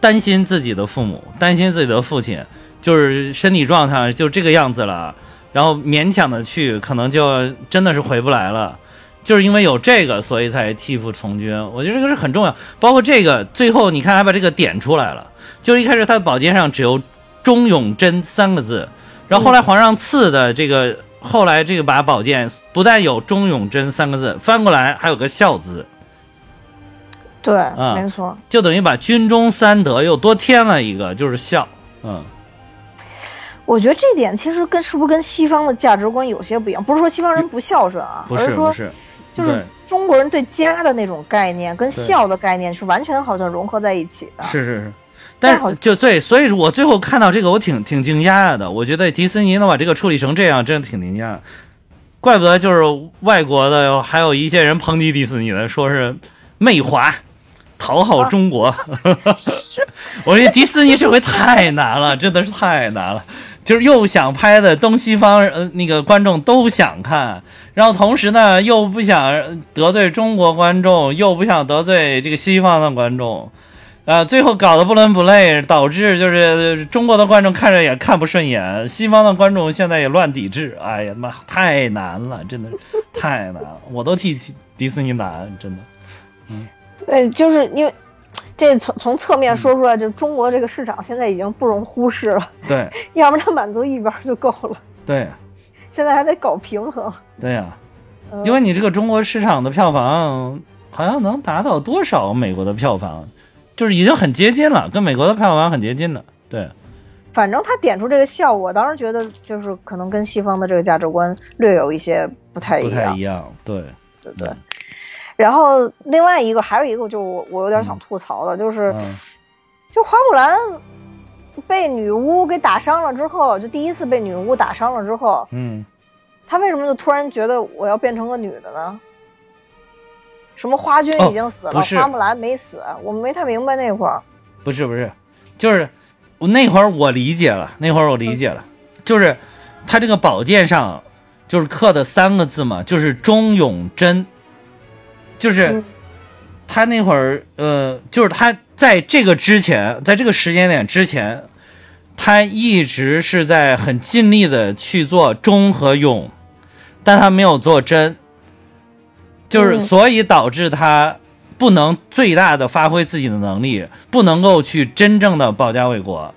担心自己的父母，担心自己的父亲，就是身体状态就这个样子了，然后勉强的去，可能就真的是回不来了。就是因为有这个，所以才替父从军。我觉得这个是很重要。包括这个最后，你看还把这个点出来了。就是一开始他的宝剑上只有“忠勇贞”三个字，然后后来皇上赐的这个，后来这个把宝剑不但有“忠勇贞”三个字，翻过来还有个“孝”字，
对，
啊
没错。
就等于把军中三德又多添了一个，就是孝。嗯，
我觉得这点其实跟是不是跟西方的价值观有些不一样？不是说西方人不孝顺啊，
不
而
是说是，
就是中国人对家的那种概念跟孝的概念是完全好像融合在一起的。
是是是。但是就对，所以我最后看到这个，我挺挺惊讶的。我觉得迪士尼能把这个处理成这样，真的挺惊讶。怪不得就是外国的，还有一些人抨击迪士尼的，说是媚华，讨好中国。[LAUGHS] 我觉得迪士尼这回太难了，真的是太难了。就是又想拍的东西方呃那个观众都想看，然后同时呢又不想得罪中国观众，又不想得罪这个西方的观众，啊，最后搞得不伦不类，导致就是中国的观众看着也看不顺眼，西方的观众现在也乱抵制。哎呀妈，太难了，真的太难了，我都替迪迪士尼难，真的。
嗯对，就是因为这从从侧面说出来，就中国这个市场现在已经不容忽视了。
对，[LAUGHS]
要不然满足一边就够了。
对，
现在还得搞平衡。
对呀，因为你这个中国市场的票房好像能达到多少美国的票房，就是已经很接近了，跟美国的票房很接近的。对，
反正他点出这个效果，当时觉得就是可能跟西方的这个价值观略有一些不太一样。
不太一样，对，
对对。然后另外一个还有一个，就我我有点想吐槽的，就是，就花木兰被女巫给打伤了之后，就第一次被女巫打伤了之后，
嗯，
她为什么就突然觉得我要变成个女的呢？什么花君已经死了，花木兰没死，我没太明白那会儿。
不是不是，就是我那会儿我理解了，那会儿我理解了，就是他这个宝剑上就是刻的三个字嘛，就是忠勇贞。就是他那会儿，呃，就是他在这个之前，在这个时间点之前，他一直是在很尽力的去做忠和勇，但他没有做真，就是所以导致他不能最大的发挥自己的能力，不能够去真正的保家卫国，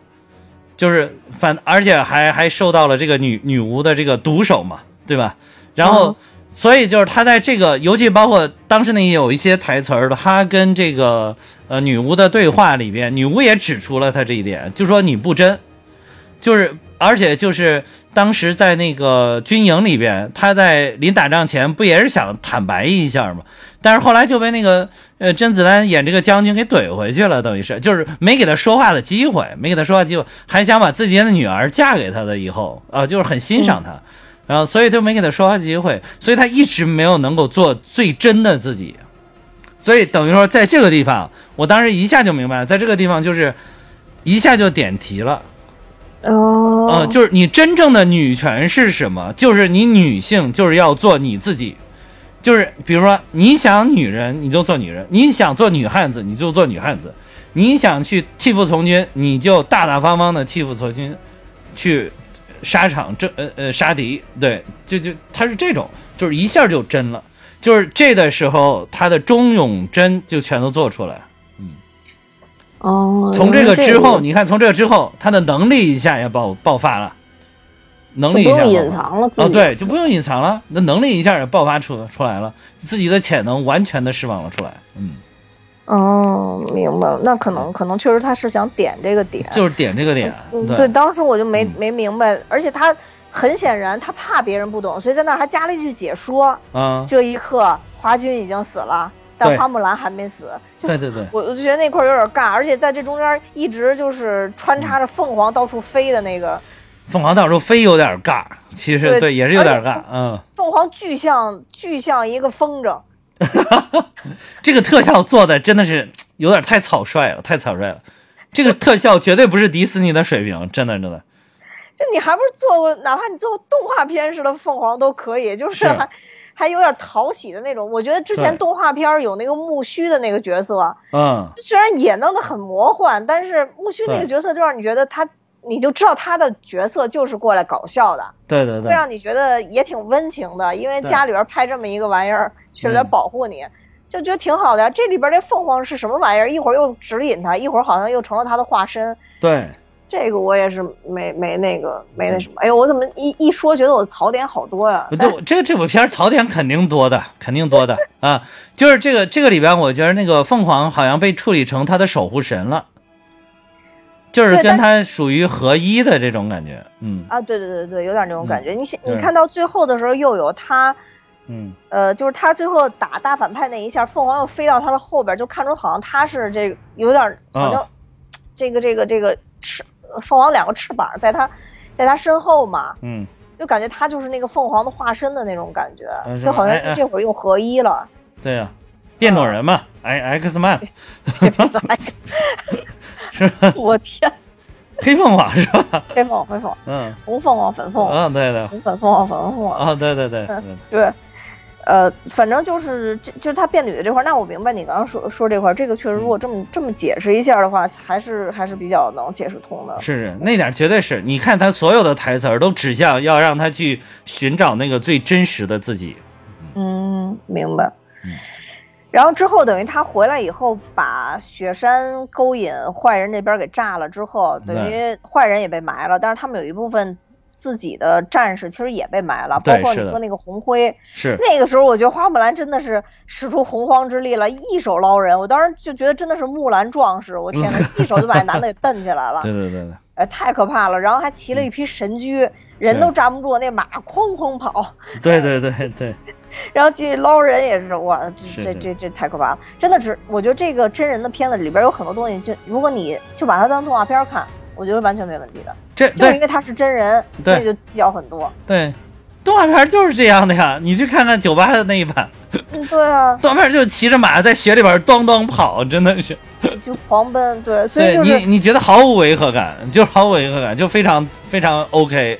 就是反而且还还受到了这个女女巫的这个毒手嘛，对吧？然后。所以就是他在这个，尤其包括当时那有一些台词儿，他跟这个呃女巫的对话里边，女巫也指出了他这一点，就说你不真，就是而且就是当时在那个军营里边，他在临打仗前不也是想坦白一下吗？但是后来就被那个呃甄子丹演这个将军给怼回去了，等于是就是没给他说话的机会，没给他说话机会，还想把自己的女儿嫁给他的以后啊，就是很欣赏他。然后，所以就没给他说话机会，所以他一直没有能够做最真的自己，所以等于说，在这个地方，我当时一下就明白了，在这个地方就是一下就点题了，
哦，
呃，就是你真正的女权是什么？就是你女性就是要做你自己，就是比如说你想女人你就做女人，你想做女汉子你就做女汉子，你想去替父从军你就大大方方的替父从军，去。沙场这呃呃杀敌，对，就就他是这种，就是一下就真了，就是这的时候他的忠勇真就全都做出来，
嗯，哦，
从这个之后，你看从这个之后，他的能力一下也爆爆发了，能力不
用隐藏了，哦
对，就不用隐藏了，那能力一下也爆发出出来了，自己的潜能完全的释放了出来，嗯。
哦，明白了，那可能可能确实他是想点这个点，
就是点这个点。
对，当时我就没没明白，而且他很显然他怕别人不懂，所以在那儿还加了一句解说。
嗯，
这一刻华军已经死了，但花木兰还没死。
对对对，
我我就觉得那块有点尬，而且在这中间一直就是穿插着凤凰到处飞的那个。
凤凰到处飞有点尬，其实对也是有点尬，嗯。
凤凰巨像巨像一个风筝。[LAUGHS]
这个特效做的真的是有点太草率了，太草率了。这个特效绝对不是迪士尼的水平，真的真的。
就你还不是做过，哪怕你做过动画片似的凤凰都可以，就是还还有点讨喜的那种。我觉得之前动画片有那个木须的那个角色，
嗯，
虽然也弄得很魔幻，但是木须那个角色就让你觉得他。你就知道他的角色就是过来搞笑的，
对对对，
会让你觉得也挺温情的，因为家里边拍这么一个玩意儿去来保护你，就觉得挺好的。这里边这凤凰是什么玩意儿？一会儿又指引他，一会儿好像又成了他的化身。
对，
这个我也是没没那个没那什么。哎呦，我怎么一一说觉得我槽点好多呀？
这 [LAUGHS] 这这部片槽点肯定多的，肯定多的啊！就是这个这个里边，我觉得那个凤凰好像被处理成他的守护神了。就是跟他属于合一的这种感觉，嗯。
啊，对对对对，有点那种感觉。你你看到最后的时候，又有他，
嗯。
呃，就是他最后打大反派那一下，凤凰又飞到他的后边，就看出好像他是这个有点好像这个这个这个翅凤凰两个翅膀在他在他身后嘛，
嗯，
就感觉他就是那个凤凰的化身的那种感觉，就好像这会儿又合一了。
对呀，变种人嘛，X X Man。是吧？[LAUGHS]
我天，[LAUGHS]
黑凤凰是吧？
黑凤黑凤，嗯，红凤凰粉凤
凰，嗯，对对，
红粉凤凰粉凤凰，
啊，对对对，
对，呃，反正就是这就是他变女的这块，那我明白你刚刚说说这块，这个确实如果这么这么解释一下的话，还是还是比较能解释通的。
是是，那点绝对是，你看他所有的台词都指向要让他去寻找那个最真实的自己。
嗯，明白。然后之后等于他回来以后，把雪山勾引坏人那边给炸了之后，等于坏人也被埋了，但是他们有一部分自己的战士其实也被埋了，包括你说那个红灰，
是。
那个时候我觉得花木兰真的是使出洪荒之力了，一手捞人，我当时就觉得真的是木兰壮士，我天呐，一手就把那男的给蹬起来了，[LAUGHS]
对对对对，
哎，太可怕了，然后还骑了一匹神驹，人都站不住，那马哐哐跑，
对对对对。
然后继续捞人也是哇，这这这这太可怕了！真的只我觉得这个真人的片子里边有很多东西，就如果你就把它当动画片看，我觉得完全没问题的。
这
就因为它是真人，所以就小很多。
对，动画片就是这样的呀，你去看看九八的那一版。
嗯，对啊。
动画片就骑着马在雪里边咚咚跑，真的是。
就狂奔，对，[LAUGHS] 所以
你你觉得毫无违和感，就是毫无违和感，就非常非常 OK。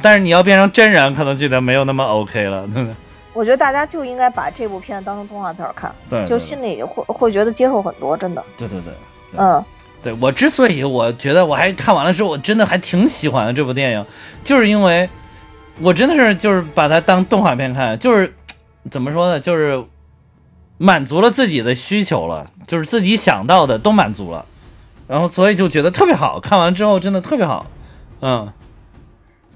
但是你要变成真人，可能觉得没有那么 OK 了，对不对？
我觉得大家就应该把这部片当成动画片看，
对，
就心里会会觉得接受很多，真的。
对对对，
嗯，
对我之所以我觉得我还看完了之后，我真的还挺喜欢的这部电影，就是因为我真的是就是把它当动画片看，就是怎么说呢，就是满足了自己的需求了，就是自己想到的都满足了，然后所以就觉得特别好看完之后真的特别好，嗯。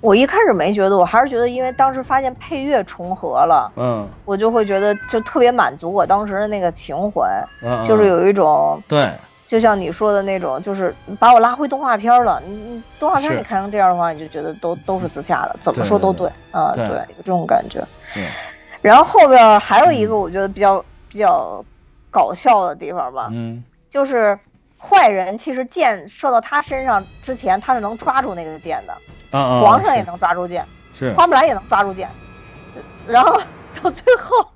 我一开始没觉得，我还是觉得，因为当时发现配乐重合了，
嗯，
我就会觉得就特别满足我当时的那个情怀，
嗯，
就是有一种
对，
就像你说的那种，就是把我拉回动画片了。你你动画片你看成这样的话，你就觉得都都是自洽的，怎么说都对啊，对，有这种感觉。
对，
然后后边还有一个我觉得比较比较搞笑的地方吧，
嗯，
就是坏人其实箭射到他身上之前，他是能抓住那个箭的。皇上也能抓住箭，
是
花木兰也能抓住箭，然后 [LAUGHS] 到最后，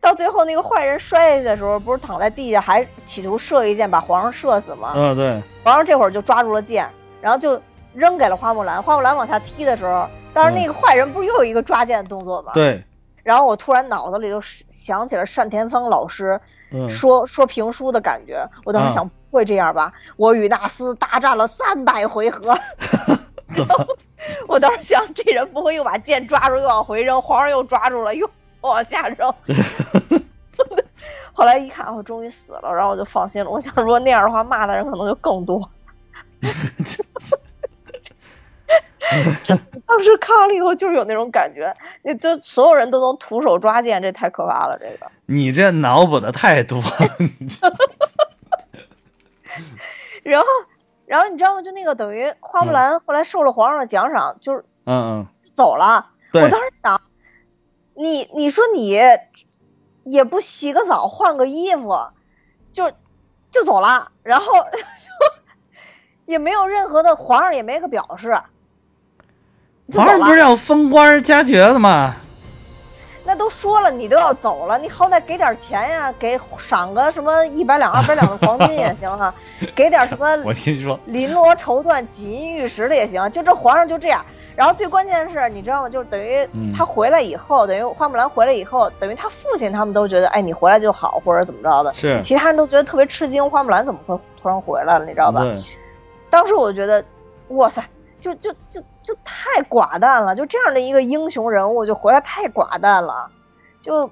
到最后那个坏人摔下去的时候，不是躺在地下还企图射一箭把皇上射死吗？
嗯，对。
皇上这会儿就抓住了箭，然后就扔给了花木兰。花木兰往下踢的时候，当时那个坏人不是又有一个抓剑的动作吗？
对。
然后我突然脑子里就想起了单田芳老师说说评书的感觉，我当时想不会这样吧？我与纳斯大战了三百回合。[LAUGHS] [LAUGHS] 我当时想，这人不会又把剑抓住又往回扔，皇上又抓住了又往下扔。[LAUGHS] 后来一看，我终于死了，然后我就放心了。我想，如果那样的话，骂的人可能就更多。[LAUGHS] 当时看完了以后，就是有那种感觉，你就所有人都能徒手抓剑，这太可怕了。这个
你这脑补的太多了。[LAUGHS]
然后。然后你知道吗？就那个等于花木兰后来受了皇上的奖赏，就是
嗯嗯
走了。
我
当时想，你你说你也不洗个澡换个衣服，就就走了，然后 [LAUGHS] 就也没有任何的皇上也没个表示。
皇上不是要封官加爵的吗？
那都说了，你都要走了，你好歹给点钱呀，给赏个什么一百两、二百两的黄金也行哈，[LAUGHS] 给点什么
我听说
绫罗绸缎、锦衣玉食的也行。就这皇上就这样，然后最关键的是，你知道吗？就是等于他回来以后，等于花木兰回来以后，等于他父亲他们都觉得，哎，你回来就好，或者怎么着的。
是，
其他人都觉得特别吃惊，花木兰怎么会突然回来了？你知道吧？当时我就觉得，哇塞，就就就。就太寡淡了，就这样的一个英雄人物就回来太寡淡了，就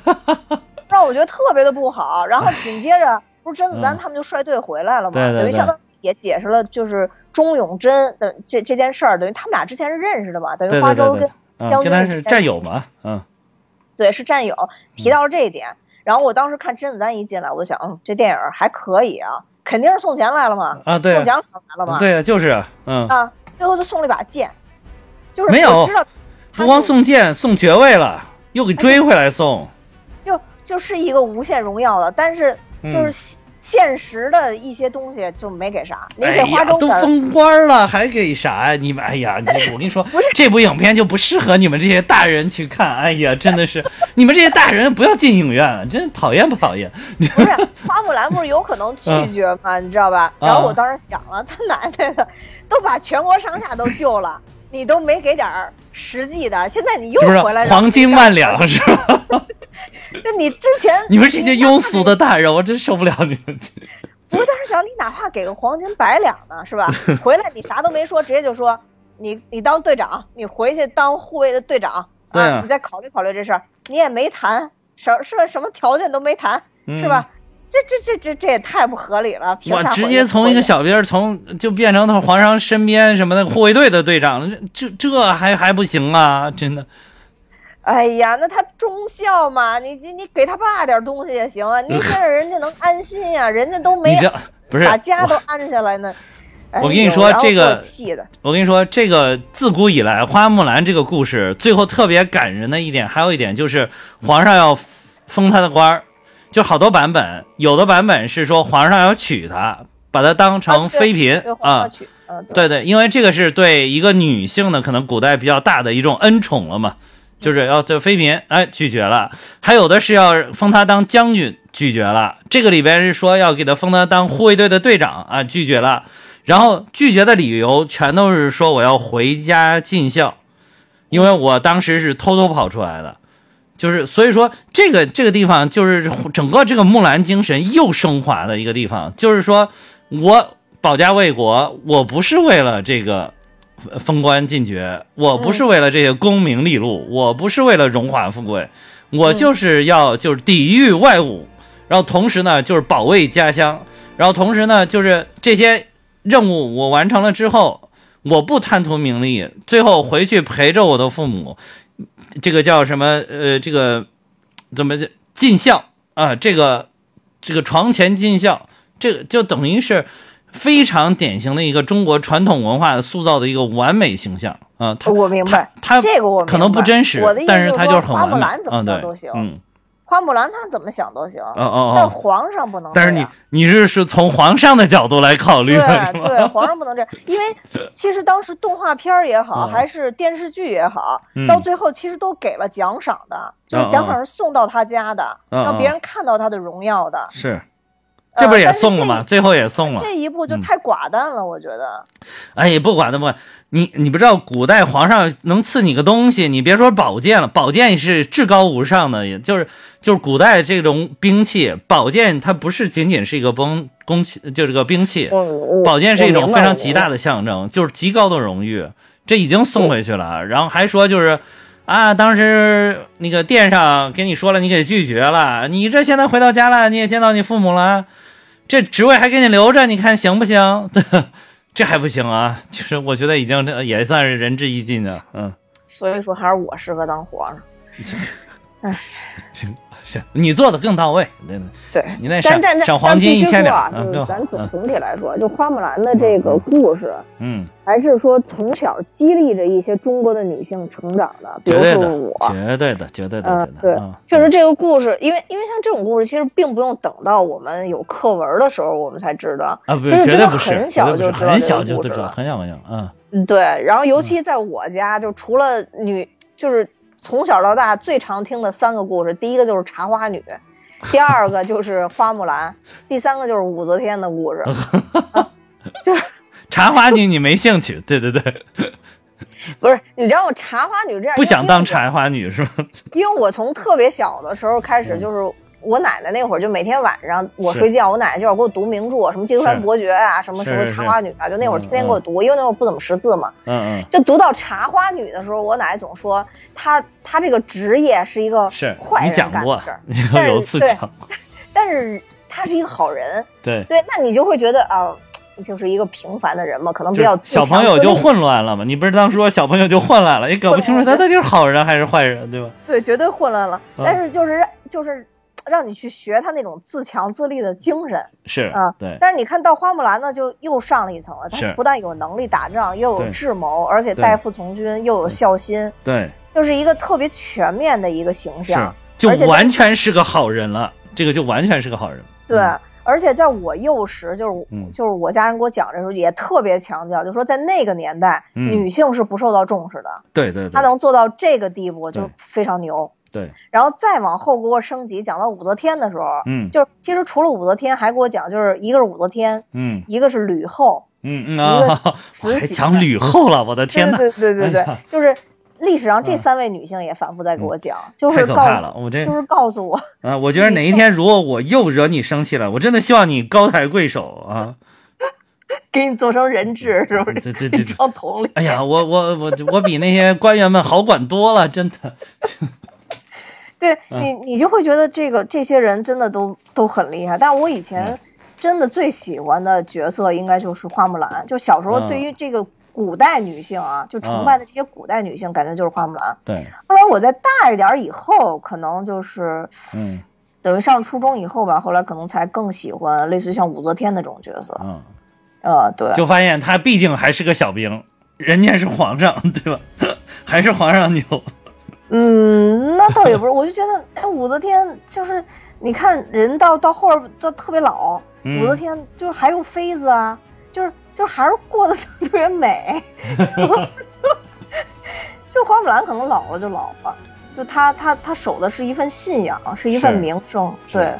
[LAUGHS] 让我觉得特别的不好。然后紧接着 [LAUGHS] 不是甄子丹他们就率队回来了吗？等于相当于也解释了就是钟永贞的这这件事儿，等于他们俩之前是认识的嘛？等于花粥跟将军
是战友嘛？嗯，
对，是战友。提到了这一点，然后我当时看甄子丹一进来，我就想，嗯，这电影还可以啊，肯定是送钱来了嘛？
啊，对，
送奖赏来了嘛？
对呀，就是，嗯
啊。最后就送了一把剑，就是
没有，不光送剑，送爵位了，又给追回来送，
就就是一个无限荣耀了，但是就是。现实的一些东西就没给啥，你给花粥
都封官了，还给啥呀？你们哎呀，我跟你说，这部影片就不适合你们这些大人去看。哎呀，真的是，你们这些大人不要进影院了，真讨厌不讨厌？
不是花木兰不是有可能 [LAUGHS] 拒绝吗？你知道吧？然后我当时想了，他奶奶的，都把全国上下都救了，你都没给点实际的，现在你又回来
黄金万两是吧？[LAUGHS]
就你之前，
你们这些庸俗的大人，我真受不了你们。
不是，当时想你哪怕给个黄金百两呢，是吧？回来你啥都没说，直接就说你你当队长，你回去当护卫的队长
啊，
你再考虑考虑这事儿，你也没谈什是什么条件都没谈，
嗯
是吧？这这这这这也太不合理了！
我直接从一个小兵儿从就变成他皇上身边什么的护卫队的队长了，这这这还还不行啊！真的，
哎呀，那他忠孝嘛，你你你给他爸点东西也行啊，[LAUGHS] 你先让人家能安心呀、人家都没
不是
把家都安下来呢。[LAUGHS] 哎
我跟你说这个
我
跟你说，这个自古以来花木兰这个故事最后特别感人的一点，还有一点就是皇上要封他的官儿，就好多版本，有的版本是说皇上要娶她，把她当成妃嫔啊对对，因为这个是对一个女性的可能古代比较大的一种恩宠了嘛，就是要这妃嫔，哎，拒绝了；还有的是要封他当将军，拒绝了。这个里边是说要给他封他当护卫队的队长啊，拒绝了。然后拒绝的理由全都是说我要回家尽孝，因为我当时是偷偷跑出来的，就是所以说这个这个地方就是整个这个木兰精神又升华的一个地方，就是说我保家卫国，我不是为了这个封官进爵，我不是为了这些功名利禄，我不是为了荣华富贵，我就是要就是抵御外侮，然后同时呢就是保卫家乡，然后同时呢就是这些任务我完成了之后，我不贪图名利，最后回去陪着我的父母，这个叫什么？呃，这个怎么尽孝啊？这个这个床前尽孝，这个就等于是非常典型的一个中国传统文化塑造的一个完美形象啊。他
我明白
他他
这个我明白
可能不真实
我的意，思
但是他
就
很完美
花木兰怎么
嗯，对
着都行，
嗯，
花木兰她怎么想都行，
哦哦
但
哦。
皇上不能这
但是你。你是是从皇上的角度来考虑的，
对？对，皇上不能这样，[LAUGHS] 因为其实当时动画片也好，
嗯
还是电视剧也好，
嗯
到最后其实都给了奖赏的，就是奖赏是送到他家的，让别人看到他的荣耀的。
是，这不是也送了吗？最后也送了。
这一步就
嗯
太寡淡了，我觉得。
哎，不管那么，你你不知道古代皇上能赐你个东西，你别说宝剑了，宝剑是至高无上的，也就是就是古代这种兵器，宝剑它不是仅仅是一个兵工具，就这个兵器，
嗯，
宝剑是一种非常极大
的。
的象征，就是极高的荣誉，这已经送回去了，然后还说就是。啊，当时那个殿上给你说了，你给拒绝了。你这现在回到家了，你也见到你父母了，这职位还给你留着，你看行不行？[LAUGHS] 这还不行啊？就是我觉得已经这也算是仁至义尽的，嗯，
所以说还是我适合当皇上。[LAUGHS]
行行，你做的更到位，对对，
对，
你那赏
但但
赏黄金一千两，嗯，
就是咱总
嗯
总体来说，就花木兰的这个故事，
嗯，
还是说从小激励着一些中国的女性成长的，比如
绝对的
说我，，
绝对的，绝对的，
嗯
绝，对
对
的，嗯，
确实这个故事，因为因为像这种故事，其实并不用等到我们有课文的时候，我们才知道。
啊，不
其
是，绝对不是，
很小就很
小就知道。很小很小，嗯，
嗯，对。然后尤其在我家，就除了女，就是从小到大最常听的三个故事，第一个就是茶花女，[LAUGHS] 第二个就是花木兰，第三个就是武则天的故事。[LAUGHS] 啊就是
茶花女你没兴趣，对对对，
不是，你知道我茶花女这样，
不想当
茶。
花女是吗？
因为我从特别小的时候开始，就是我奶奶那会儿，就每天晚上我睡觉，我奶奶就要给我读名著，什么《芥川伯爵》啊，什么什么《茶花女》啊，就那会儿
嗯
天天给我读，因为那会儿不怎么识字嘛。
嗯
就读到茶花女的时候，我奶奶总说她她这个职业是一个坏人干的事儿，，[LAUGHS]
你
但是
有次
对
讲，
但是她是一个好人，
对，
对，那你就会觉得啊。就是一个平凡的人嘛，可能比较自
小朋友就混乱了嘛，你不是当说小朋友就混乱了，也搞不清楚他到底是好人还是坏人，对吧？
对，绝对混乱了。
嗯
但是就是就是让你去学他那种自强自立的精神。
是
啊，
对，
但是你看到花木兰呢，就又上了一层了。
是
她不但有能力打仗，又有智谋，而且代父从军，又有孝心，
对，
就是一个特别全面的一个形
是
象。，
就
而且
完全是个好人了，这个就完全是个好人。
对，
嗯
而且在我幼时，就是、
嗯
就是我家人给我讲的时候，也特别强调，就说在那个年代，
嗯
女性是不受到重视的。
对对对，
她能做到这个地步，就非常牛。
对，
然后再往后给我升级，讲到武则天的时候，
嗯
就是其实除了武则天，还给我讲，就是一个是武则天，
嗯
一个是吕后，
嗯嗯啊，[LAUGHS] 还讲吕后了，我的天呐，
对对对对就是历史上这
嗯
三位女性也反复在给我讲，就是告
可怕了，我这
就是告诉我，
啊，我觉得哪一天如果我又惹你生气了，我真的希望你高抬贵手啊！
给你做成人质，是不是？
这这这这，
装桶里。
哎呀，我我我我比那些官员们好管多了，真的。
对你，你就会觉得这个这些人真的都都很厉害。但是我以前真的最喜欢的角色应该就是花木兰，就小时候对于这个古代女性啊，就崇拜的这些古代女性，感觉就是花木兰。
对。
后来我在大一点以后，可能就是
嗯。
等于上初中以后吧，后来可能才更喜欢类似于像武则天那种角色。嗯，呃，对，
就发现他毕竟还是个小兵，人家是皇上，对吧？[LAUGHS] 还是皇上牛。
嗯，那倒也不是，我就觉得，[LAUGHS] 哎，武则天就是，你看人到到后边都特别老，武则天就是还有妃子啊，就是就是还是过得特别美。就 [LAUGHS] 就花木兰可能老了就老了。就她她她守的是一份信仰，是一份名声，对。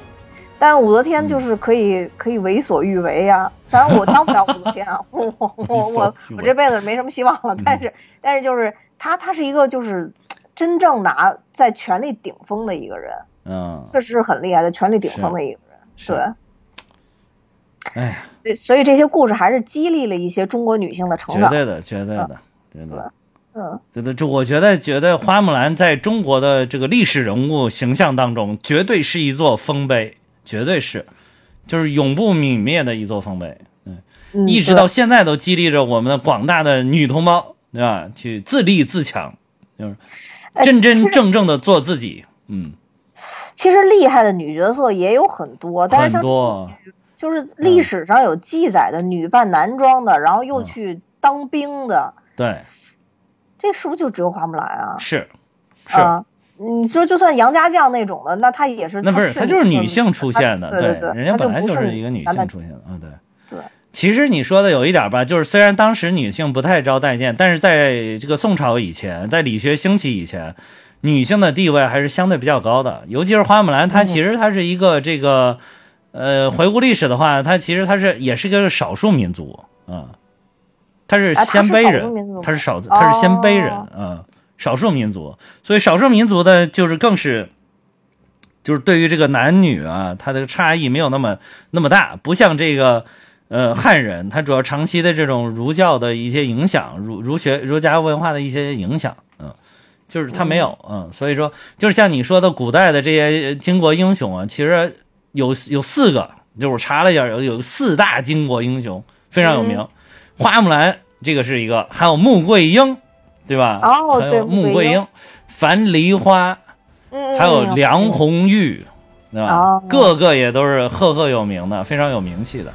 但武则天就是可以可以为所欲为呀。当然我当不了武则天啊，[LAUGHS] 我我我我我这辈子没什么希望了。但是但是就是她她是一个就是真正拿在权力顶峰的一个人，
嗯，
确实是很厉害的权力顶峰的一个
人，对。哎
呀，所以这些故事还是激励了一些中国女性的成长，
绝对的，绝对的，
对对。
嗯，这这，我觉得觉得花木兰在中国的这个历史人物形象当中，绝对是一座丰碑，绝对是，就是永不泯灭的一座丰碑。嗯，一直到现在都激励着我们的广大的女同胞，对吧？去自立自强，就是真真正正的做自己。嗯，
其实厉害的女角色也有很多，但是
很多
就是历史上有记载的女扮男装的，然后又去当兵的。
对。
这是不是就只有花木兰啊？
是，是。
你说就算杨家将那种的，那她也是。
那不是，她就是女性出现的，
对对，
人家本来就是一个女性出现的啊，对。
对。
其实你说的有一点吧，就是虽然当时女性不太招待见，但是在这个宋朝以前，在理学兴起以前，女性的地位还是相对比较高的。尤其是花木兰，她其实她是一个这个，呃，回顾历史的话，她其实她是也是个少数民族啊。她是鲜卑人，她是少，她是鲜卑人，嗯，少数民族，所以少数民族的，就是更是，就是对于这个男女啊，他的差异没有那么那么大，不像这个，呃，汉人，他主要长期的这种儒教的一些影响，儒儒学儒家文化的一些影响，嗯，就是他没有，嗯，所以说，就是像你说的古代的这些巾帼英雄啊，其实有有四个，就是我查了一下，有有四大巾帼英雄非常有名。花木兰这个是一个，还有穆桂英，对吧？
哦，
对，穆桂
英、
樊梨花，还有梁红玉，对吧？哦个个也都是赫赫有名的，非常有名气的。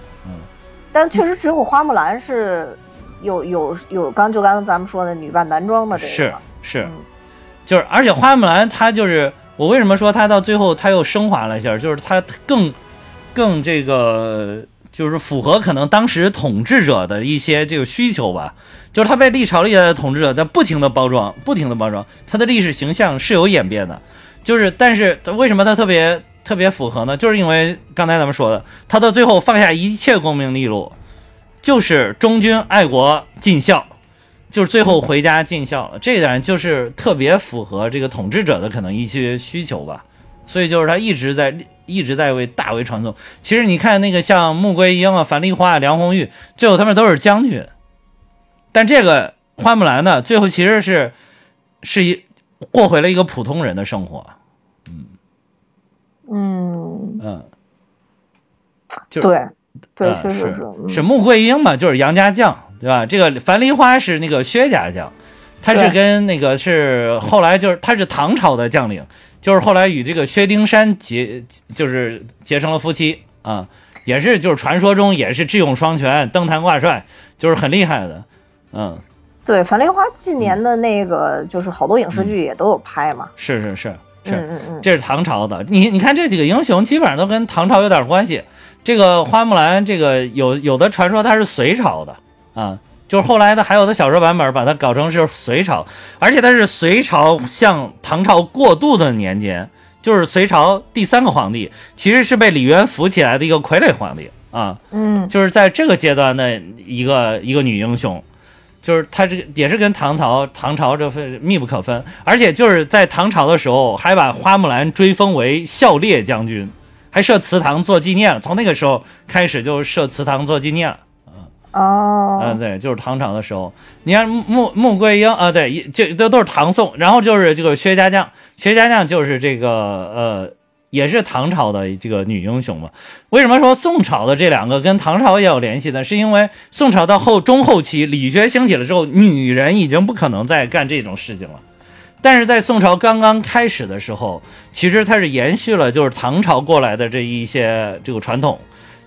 嗯，
但确实只有花木兰是有有有，刚就刚才咱们说的女扮男装的这个
是是，就是而且花木兰她就是我为什么说她到最后她又升华了一下，就是她更更这个。就是符合可能当时统治者的一些这个需求吧，就是她被历朝历代的统治者在不停的包装，不停的包装，她的历史形象是有演变的，就是但是为什么她特别特别符合呢？就是因为刚才咱们说的，他到最后放下一切功名利禄，就是忠君爱国尽孝，就是最后回家尽孝了，这一点就是特别符合这个统治者的可能一些需求吧，所以就是他一直在。一直在为大为传颂。其实你看那个像穆桂英啊、樊梨花啊、梁红玉，最后他们都是将军。但这个花木兰呢，最后其实是是一过回了一个普通人的生活。
嗯。嗯。
嗯，
对对，确
实
是
是穆桂英嘛，就是杨家将，对吧？这个樊梨花是那个薛家将，他是跟那个是后来就是他是唐朝的将领。就是后来与这个薛丁山结，就是结成了夫妻啊，也是就是传说中也是智勇双全、登坛挂帅，就是很厉害的，嗯，
对，樊梨花近年的那个就是好多影视剧也都有拍嘛，
是是是是，这是唐朝的，你你看这几个英雄基本上都跟唐朝有点关系，这个花木兰这个有有的传说她是隋朝的啊。就是后来的还有的小说版本把它搞成是隋朝，而且它是隋朝向唐朝过渡的年间，就是隋朝第三个皇帝，其实是被李渊扶起来的一个傀儡皇帝啊，
嗯，
就是在这个阶段的一个一个女英雄，就是他这个也是跟唐朝唐朝这份密不可分，而且就是在唐朝的时候还把花木兰追封为孝烈将军，还设祠堂做纪念了，从那个时候开始就设祠堂做纪念了。
哦，
嗯，对，就是唐朝的时候。你看穆穆桂英啊，对，一这都都是唐宋，然后就是这个薛家将，薛家将就是这个呃，也是唐朝的这个女英雄嘛。为什么说宋朝的这两个跟唐朝也有联系呢？是因为宋朝到后中后期理学兴起了之后，女人已经不可能再干这种事情了。但是在宋朝刚刚开始的时候，其实它是延续了就是唐朝过来的这一些这个传统，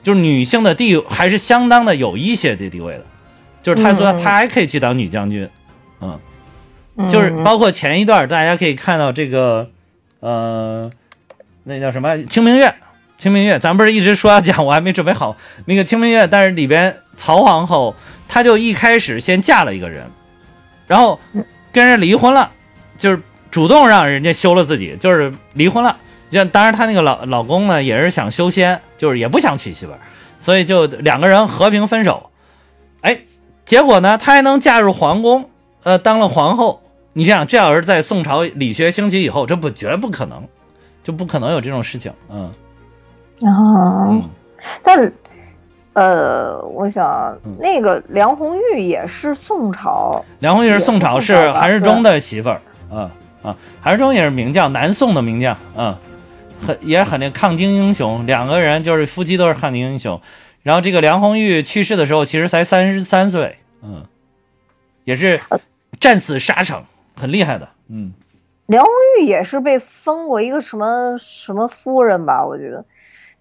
就是女性的地位还是相当的有一些的地位的，就是她说
嗯
她还可以去当女将军，嗯，
嗯
就是包括前一段大家可以看到这个，呃，那叫什么清明月，清明月，咱不是一直说要讲，我还没准备好那个清明月，但是里边曹皇后她就一开始先嫁了一个人，然后跟人离婚了。就是主动让人家休了自己，就是离婚了。就当然，她那个老老公呢，也是想修仙，就是也不想娶媳妇儿，所以就两个人和平分手。哎，结果呢，她还能嫁入皇宫，呃，当了皇后。你这样，这要是在宋朝理学兴起以后，这不绝不可能，就不可能有这种事情。嗯
啊，
嗯，
但，呃，我想
嗯
那个梁红玉也是宋朝，
梁红玉是宋朝，是韩世忠的媳妇儿。啊啊，韩世忠也是名将，南宋的名将。嗯，很也很那抗金英雄，两个人就是夫妻都是抗金英雄。然后这个梁红玉去世的时候，其实才三十三岁。嗯，也是战死沙场，很厉害的。嗯，
梁红玉也是被封过一个什么什么夫人吧？我觉得，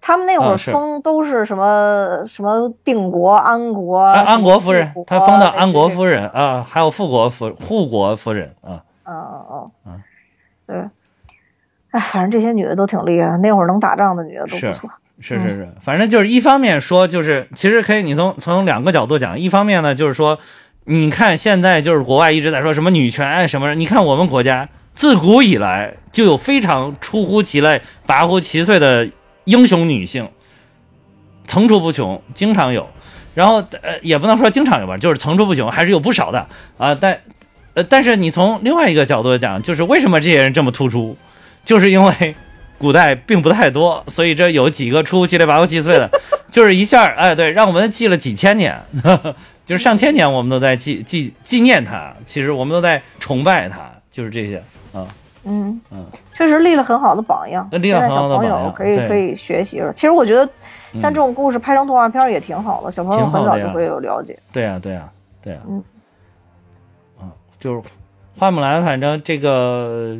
他们那会儿封都是什么、什么定国、安国、
安安国夫人她封的安国夫人啊，还有富国夫护国夫人啊。
哦哦
哦。
嗯，对，哎，反正这些女的都挺厉害，那会儿能打仗的女的都不错。
是是是，反正就是一方面说，就是其实可以你从从两个角度讲，一方面呢就是说，你看现在就是国外一直在说什么女权啊什么，你看我们国家自古以来就有非常出乎其类、拔乎其萃的英雄女性，层出不穷，经常有。然后呃，也不能说经常有吧，就是层出不穷，还是有不少的啊。但呃，但是你从另外一个角度讲，就是为什么这些人这么突出，就是因为 [LAUGHS] 古代并不太多，所以这有几个出乎其类、拔乎其萃的，就是一下哎，对，让我们记了几千年，呵 [LAUGHS] 呵就是上千年我们都在记记纪念他，其实我们都在崇拜他，就是这些啊。
嗯
嗯，
确实立了很好的榜样，
立了很好的
现在小朋
榜样
可以可以学习了。其实我觉得像
嗯
这种故事拍成动画片也挺好的，小朋友很早就会有了解。
对呀、对呀、对呀、
嗯
啊，就是花木兰，反正这个，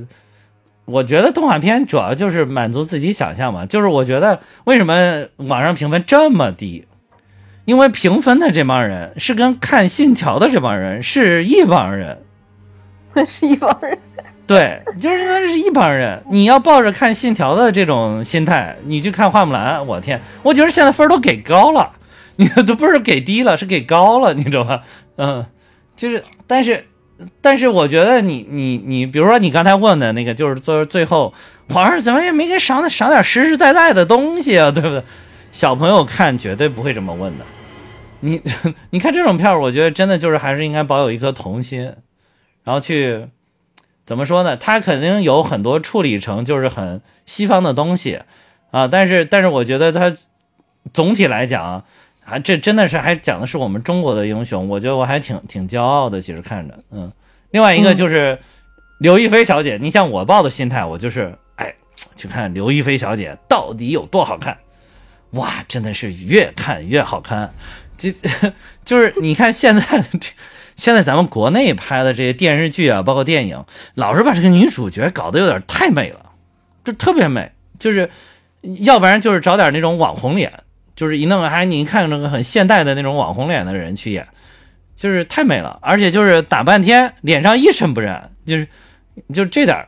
我觉得动画片主要就是满足自己想象嘛。就是我觉得为什么网上评分这么低，因为评分的这帮人是跟看《信条》的这帮人是一帮人。
是一帮人，[LAUGHS]
对，就是那是一帮人。你要抱着看《信条》的这种心态，你去看《花木兰》，我天，我觉得现在分都给高了，[LAUGHS] 你都不是给低了，是给高了，你知道吧？嗯，就是，但是，但是我觉得你你你，比如说你刚才问的那个，就是最最后皇上怎么也没给赏赏点实实在在的东西啊，对不对？小朋友看绝对不会这么问的。你 [LAUGHS] 你看这种片儿，我觉得真的就是还是应该保有一颗童心，然后去怎么说呢？它肯定有很多处理成就是很西方的东西啊，但是但是我觉得它总体来讲，啊这真的是还讲的是我们中国的英雄，我觉得我还挺挺骄傲的。其实看着，嗯，另外一个就是刘亦菲小姐，你像我抱的心态，我就是哎去看刘亦菲小姐到底有多好看，哇，真的是越看越好看。这 [LAUGHS] 就是你看现在这，现在咱们国内拍的这些电视剧啊，包括电影，老是把这个女主角搞得有点太美了，就特别美，就是要不然就是找点那种网红脸，就是一弄还你看那个很现代的那种网红脸的人去演，就是太美了，而且就是打半天脸上一尘不染，就是就这点。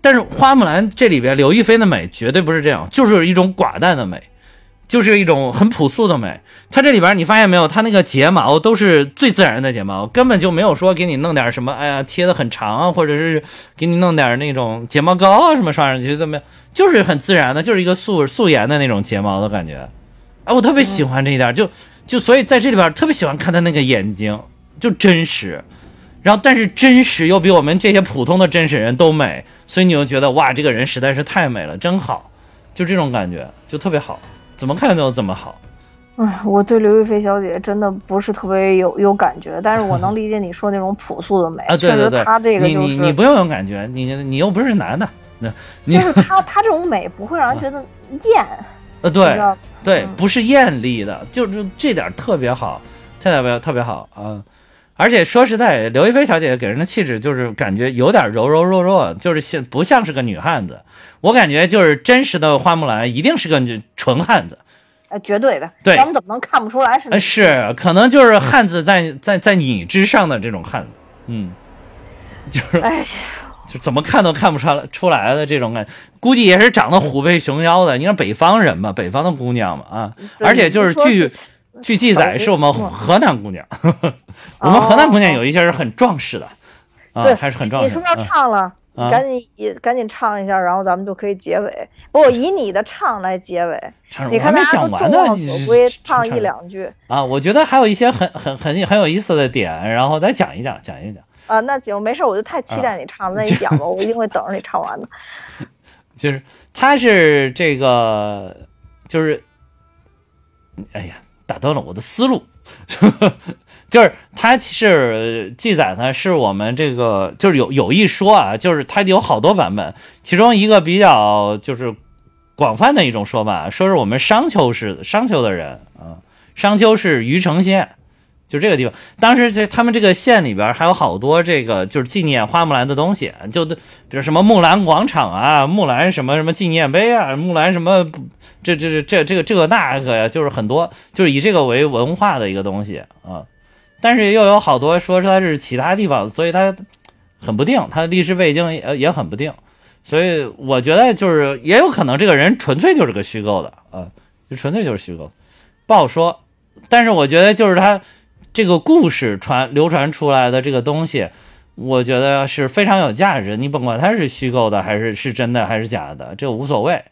但是花木兰这里边刘亦菲的美绝对不是这样，就是一种寡淡的美。就是一种很朴素的美，它这里边你发现没有？它那个睫毛都是最自然的睫毛，根本就没有说给你弄点什么，哎呀贴的很长啊，或者是给你弄点那种睫毛膏啊什么刷上去怎么样？就是很自然的，就是一个素素颜的那种睫毛的感觉。哎，我特别喜欢这一点，就就所以在这里边特别喜欢看他那个眼睛，就真实。然后，但是真实又比我们这些普通的真实人都美，所以你就觉得哇，这个人实在是太美了，真好，就这种感觉，就特别好。怎么看都怎么好，
哎，我对刘亦菲小姐真的不是特别有有感觉，但是我能 [LAUGHS] 理解你说那种朴素的美。
啊，对对对，
她这个就是
你你你不用有感觉，你你又不是男的，那
就是她她这种美不会让人觉得艳。
呃，对对，
嗯
不是艳丽的，就是这点特别好，特别特别好啊！而且说实在，刘亦菲小姐姐给人的气质就是感觉有点柔柔弱弱，就是像不像是个女汉子。我感觉就是真实的花木兰一定是个女纯汉子，
哎，绝对的，
对
咱们怎么能看不出来是？
是可能就是汉子在在在你之上的这种汉子，嗯，就是
哎，
就怎么看都看不出来出来的这种感，估计也是长得虎背熊腰的。你看北方人嘛，北方的姑娘嘛啊，而且就是据
是
据记载是 [LAUGHS] 我们河南姑娘，我们河南姑娘有一些是很壮实的，啊，
对
还是很壮实
你是不。是要唱了？
啊
赶紧也赶紧唱一下，然后咱们就可以结尾。不，以你的唱来结尾。[LAUGHS]
唱
你看大家都
完呢你
众望所归，唱
唱
一两句
啊，我觉得还有一些很很很很有意思的点，然后再讲一讲，讲一讲。
啊。那行，没事，我就太期待你唱了。[LAUGHS] 那你讲吧，我一定会等着你唱完的。
就是他是这个，就是，哎呀，打断了我的思路，[LAUGHS] 就是他其实记载呢，是我们这个就是有有一说啊，就是他有好多版本，其中一个比较就是广泛的一种说法，说是我们商丘市商丘的人啊，商丘是虞城县。就这个地方，当时这他们这个县里边还有好多这个就是纪念花木兰的东西，就比如什么木兰广场啊，木兰什么什么纪念碑啊，木兰什么这这这这这个这个那个呀，就是很多就是以这个为文化的一个东西啊。但是又有好多说是它是其他地方，所以它很不定，它的历史背景也也很不定。所以我觉得就是也有可能这个人纯粹就是个虚构的啊，就纯粹就是虚构，不好说。但是我觉得就是他这个故事传流传出来的这个东西，我觉得是非常有价值。你甭管它是虚构的还是是真的还是假的，这无所谓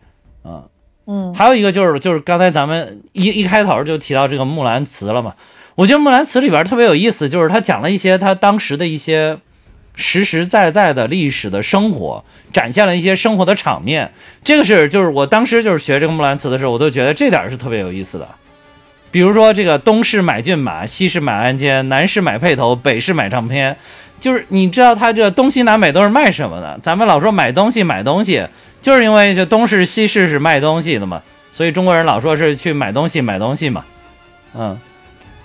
啊。
嗯
还有一个就是就是刚才咱们一一开头就提到这个《木兰辞》了嘛，我觉得《木兰辞》里边特别有意思，就是他讲了一些他当时的一些实实在在的历史的生活，展现了一些生活的场面。这个是就是我当时就是学这个《木兰辞》的时候，我都觉得这点是特别有意思的。比如说这个东市买骏马，西市买鞍鞯，南市买辔头，北市买唱片，就是你知道他这东西南北都是卖什么的？咱们老说买东西买东西，就是因为这东市西市是卖东西的嘛，所以中国人老说是去买东西买东西嘛，嗯，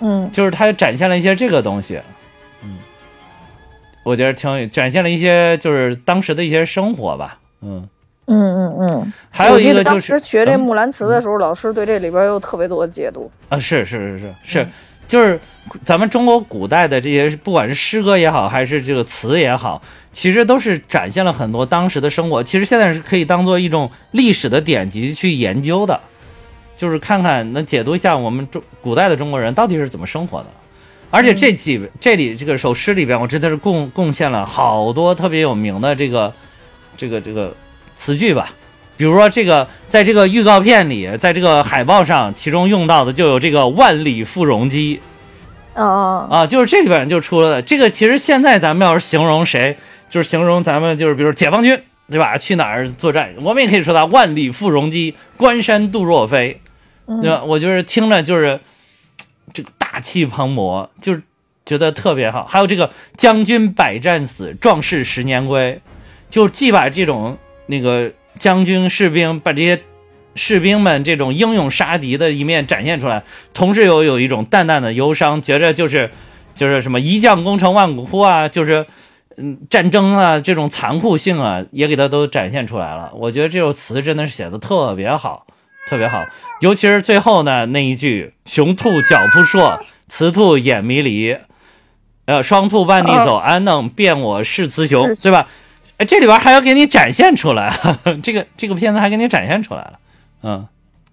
嗯。
就是他展现了一些这个东西，嗯，我觉得挺有展现了一些就是当时的一些生活吧，嗯，
嗯嗯嗯。
还有一个就是
当时学这《
嗯
木兰辞》的时候，老师对这里边有特别多的解读。
啊，是是是是是，就是咱们中国古代的这些，不管是诗歌也好，还是这个词也好，其实都是展现了很多当时的生活。其实现在是可以当做一种历史的典籍去研究的，就是看看能解读一下我们中古代的中国人到底是怎么生活的。而且这几这里这个首诗里边，我真的是贡贡献了好多特别有名的这个这个这个词句吧。比如说这个，在这个预告片里，在这个海报上，其中用到的就有这个万里赴戎机
啊啊
啊，就是这里边就出了的。这个其实现在咱们要是形容谁，就是形容咱们就是比如解放军，对吧？去哪儿作战，我们也可以说他万里赴戎机，关山度若飞，
嗯
对吧？我就是听着就是这个大气磅礴，就是觉得特别好。还有这个将军百战死，壮士十年归，就既把这种那个将军士兵把这些士兵们这种英勇杀敌的一面展现出来，同时又有一种淡淡的忧伤，觉着就是就是什么一将功成万骨枯啊，就是嗯战争啊这种残酷性啊，也给他都展现出来了。我觉得这首词真的是写的特别好。特别好，尤其是最后呢那一句“雄兔脚扑朔，雌兔眼迷离”，呃，双兔半地走，安能辨我是雌雄，对吧？哎，这里边还要给你展现出来，[LAUGHS] 这个这个片子还给你展现出来了，嗯，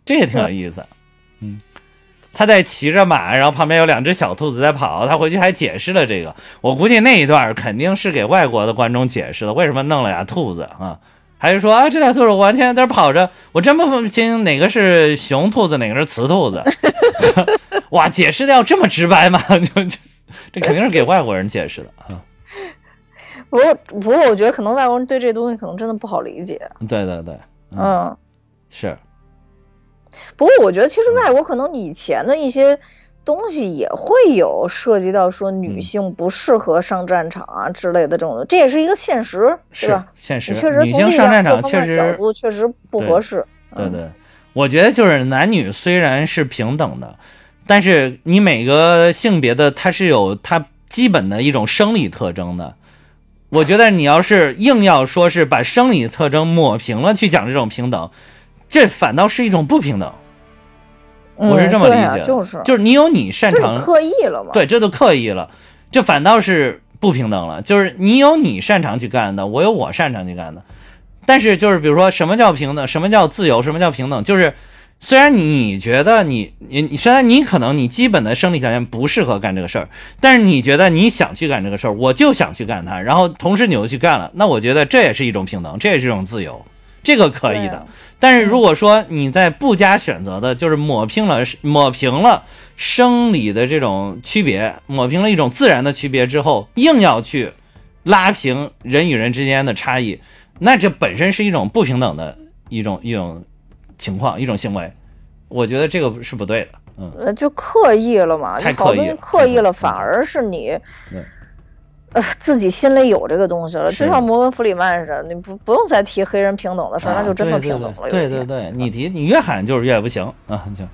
这也挺有意思，嗯，他在骑着马，然后旁边有两只小兔子在跑，他回去还解释了这个，我估计那一段肯定是给外国的观众解释的，为什么弄了俩兔子啊？还是说啊，这俩兔子我完全在跑着，我真不分不清哪个是雄兔子，哪个是雌兔子。[LAUGHS] 哇，解释的要这么直白吗？[LAUGHS] 就这肯定是给外国人解释的啊。
不过不过，我觉得可能外国人对这东西可能真的不好理解。
对对对，
嗯，
是。
不过我觉得其实外国可能以前的一些东西也会有涉及到说女性不适合上战场啊之类的这种，这也是一个现实，是吧？
现实，
确实
女性上战场确实
角度确实不合适。
对对，我觉得就是男女虽然是平等的，但是你每个性别的它是有它基本的一种生理特征的。我觉得你要是硬要说是把生理特征抹平了去讲这种平等，这反倒是一种不平等。我是这么理解，
就是
就是你有你擅长，
刻意了嘛？
对，这都刻意了，这反倒是不平等了。就是你有你擅长去干的，我有我擅长去干的。但是就是比如说什么叫平等，什么叫自由，什么叫平等？就是虽然你觉得你你你虽然你可能你基本的生理条件不适合干这个事儿，但是你觉得你想去干这个事儿，我就想去干它，然后同时你又去干了，那我觉得这也是一种平等，这也是一种自由，这个可以的。但是如果说你在不加选择的，就是抹平了抹平了生理的这种区别，抹平了一种自然的区别之后，硬要去拉平人与人之间的差异，那这本身是一种不平等的一种一种情况，一种行为。我觉得这个是不对的，
嗯，就刻意了嘛，
太刻意，
刻意了，反而是你。呃，自己心里有这个东西了，就像摩根弗里曼似的，你不不用再提黑人平等的事儿，那就真的平等了。
对对对，你提你越喊就是越不行啊！就，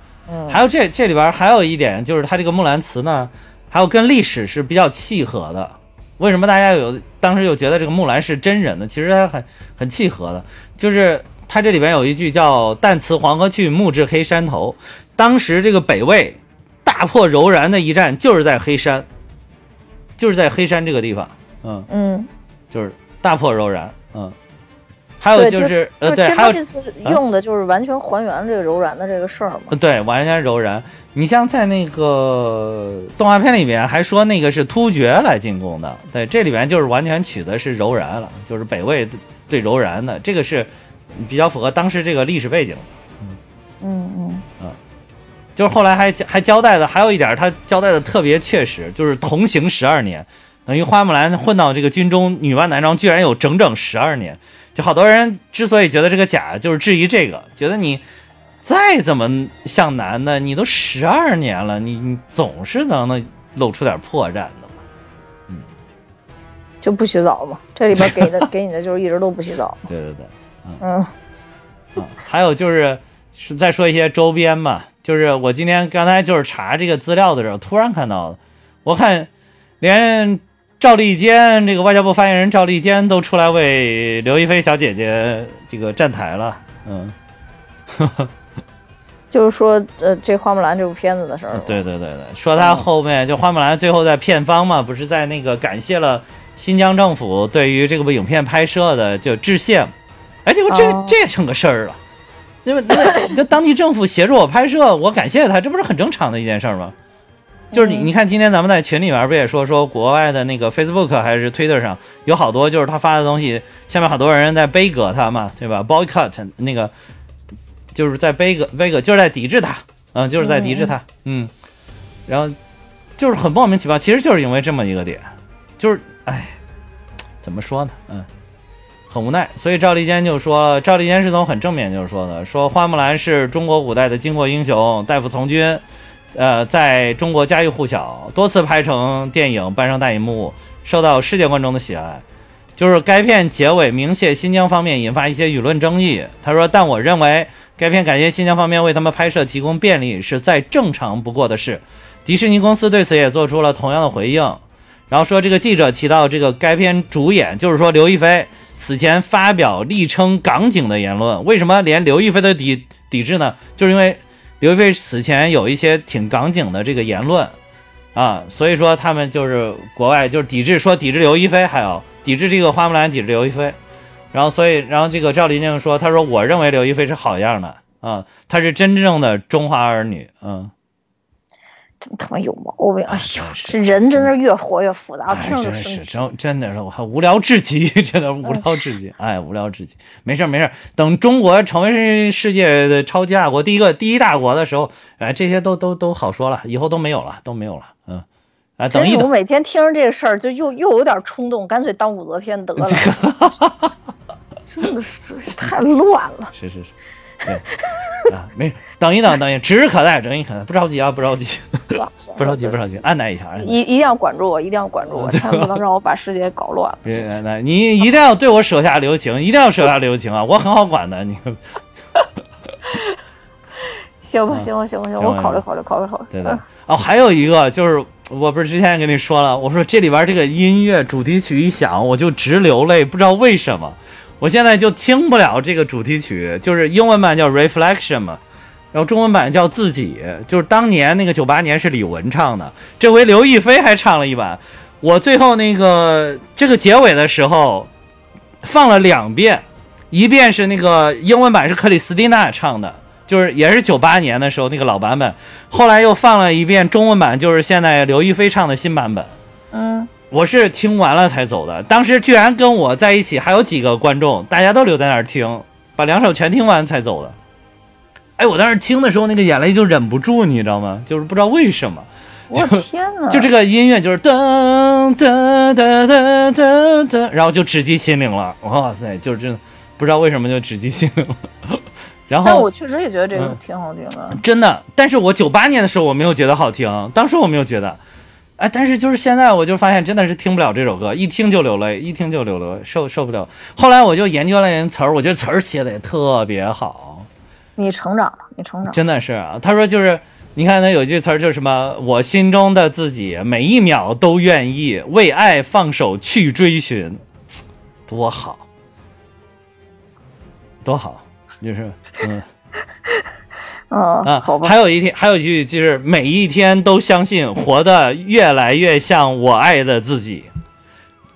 还有这这里边还有一点，就是他这个木兰辞呢，还有跟历史是比较契合的。为什么大家有当时又觉得这个木兰是真人呢？其实它很很契合的，就是他这里边有一句叫“旦辞黄河去，暮至黑山头”。当时这个北魏大破柔然的一战，就是在黑山。就是在黑山这个地方，嗯
嗯，
就是大破柔然，嗯，还有就
是
呃对，还有这
次用的就是完全还原这个柔然的这个事儿嘛，
对，完全柔然。你像在那个动画片里面还说那个是突厥来进攻的，对，这里边就是完全取的是柔然了，就是北魏对柔然的，这个是比较符合当时这个历史背景，
嗯嗯嗯
嗯。就是后来还还交代的，还有一点他交代的特别确实，就是同行十二年，等于花木兰混到这个军中女扮男装，居然有整整十二年。就好多人之所以觉得这个假，就是质疑这个，觉得你再怎么像男的，你都十二年了，你你总是能能露出点破绽的嘛？嗯，
就不洗澡嘛？这里边给的 [LAUGHS] 给你的就是一直都不洗澡。
对对对，嗯。嗯，还有就是是再说一些周边吧。就是我今天刚才就是查这个资料的时候，突然看到了，我看连赵立坚这个外交部发言人赵立坚都出来为刘亦菲小姐姐这个站台了，嗯，[LAUGHS]
就是说呃，这花木兰这部片子的事儿，[LAUGHS]
对对对对，说他后面就花木兰最后在片方嘛，不是在那个感谢了新疆政府对于这个部影片拍摄的就致谢，哎，结果这这也成个事儿了。因为因为就当地政府协助我拍摄，我感谢他，这不是很正常的一件事吗？就是你你看，今天咱们在群里面不也说说国外的那个 Facebook 还是 Twitter 上有好多就是他发的东西，下面好多人在背戈他嘛，对吧？Boycott 那个就是在背戈背戈就是在抵制他，嗯，就是在抵制他，嗯，然后就是很莫名其妙，其实就是因为这么一个点，就是哎，怎么说呢？嗯。很无奈，所以赵立坚就说，赵立坚是从很正面就是说的，说花木兰是中国古代的巾帼英雄，代父从军，呃，在中国家喻户晓，多次拍成电影，搬上大银幕，受到世界观众的喜爱。就是该片结尾明谢新疆方面，引发一些舆论争议。他说，但我认为该片感谢新疆方面为他们拍摄提供便利，是再正常不过的事。迪士尼公司对此也做出了同样的回应。然后说，这个记者提到这个该片主演，就是说刘亦菲。此前发表力称港警的言论，为什么连刘亦菲都抵抵制呢？就是因为刘亦菲此前有一些挺港警的这个言论啊，所以说他们就是国外就是抵制，说抵制刘亦菲，还有抵制这个花木兰，抵制刘亦菲。然后所以，然后这个赵丽静说，她说我认为刘亦菲是好样的啊，她是真正的中华儿女，嗯。
真他妈有毛病！哎呦，这人真是越活越复杂，听着
就生气。真真的是我还无聊至极，[LAUGHS] 真的无聊至极。哎，无聊至极。没事没事，等中国成为世界的超级大国，第一个第一大国的时候，哎，这些都都都好说了，以后都没有了，都没有了。嗯，哎，等一等。
我每天听着这个事儿，就又又有点冲动，干脆当武则天得了。[LAUGHS] 真的是太乱了。
是是是。对啊，没等一等，等一，指日可待，指日可待，不着急啊，不着急，不着急，不着急，按耐一下，
一一定要管住我，一定要管住我，千万不能让我把世界搞乱了。
别，那你一定要对我手下留情，一定要手下留情啊！我很好管的，你。[LAUGHS]
行吧，行吧，行吧，行，我考虑考虑，考虑考虑。
对的。哦，还有一个就是，我不是之前也跟你说了，我说这里边这个音乐主题曲一响，我就直流泪，不知道为什么。我现在就听不了这个主题曲，就是英文版叫 Reflection 嘛，然后中文版叫自己，就是当年那个九八年是李玟唱的，这回刘亦菲还唱了一版。我最后那个这个结尾的时候放了两遍，一遍是那个英文版是克里斯蒂娜唱的。就是也是九八年的时候那个老版本，后来又放了一遍中文版，就是现在刘亦菲唱的新版本。
嗯，
我是听完了才走的，当时居然跟我在一起还有几个观众，大家都留在那儿听，把两首全听完才走的。哎，我当时听的时候那个眼泪就忍不住，你知道吗？就是不知道为什么。
我天哪！
就这个音乐就是噔噔噔噔噔噔，然后就直击心灵了。哇塞，就是真不知道为什么就直击心灵了。[LAUGHS] 然后
我确实也觉得这个挺好听的，
真的。但是我九八年的时候我没有觉得好听，当时我没有觉得，哎，但是就是现在我就发现真的是听不了这首歌，一听就流泪，一听就流泪，受受不了。后来我就研究了人词儿，我觉得词儿写的也特别好。
你成长了，你成长，
真的是啊。他说就是，你看他有句词儿就是什么，我心中的自己每一秒都愿意为爱放手去追寻，多好，多好。就是，嗯，[LAUGHS]
啊，好吧。
还有一天，还有一句就是每一天都相信，活得越来越像我爱的自己。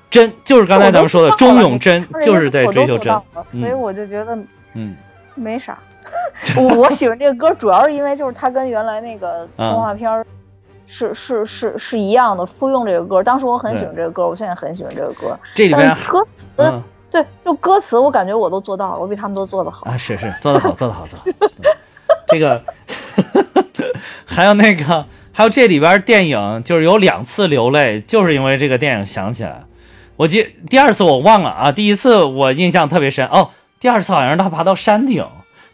真就是刚才咱们说的忠勇真，就是在追求真。
所以我就觉得，嗯，没啥。[LAUGHS] 我我喜欢这个歌，主要是因为就是它跟原来那个动画片是是是是一样的，复用这个歌。当时我很喜欢这个歌，我现在很喜欢这个歌。
这里边
歌词。对，就歌词，我感觉我都做到了，我比他们都做得好
啊！是是，做得好，做得好，做得好。[LAUGHS] [LAUGHS] 这个还有那个，还有这里边电影，就是有两次流泪，就是因为这个电影想起来。我记第二次我忘了啊，第一次我印象特别深哦，第二次好像是他爬到山顶，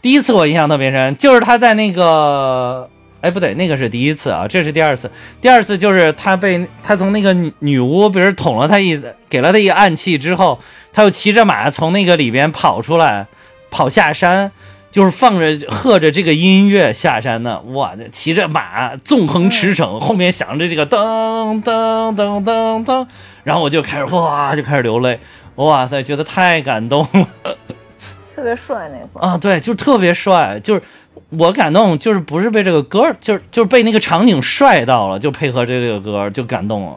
第一次我印象特别深，就是他在那个。哎，不对，那个是第一次啊，这是第二次。第二次就是他被他从那个女巫，比如捅了他一，给了他一个暗器之后，他又骑着马从那个里边跑出来，跑下山，就是放着和着这个音乐下山呢。哇，骑着马纵横驰骋，后面响着这个噔噔噔噔噔，然后我就开始哇，就开始流泪。哇塞，觉得太感动了，
特别帅那会儿
啊，对，就特别帅，就是。我感动就是不是被这个歌，就是就是被那个场景帅到了，就配合这个歌就感动了。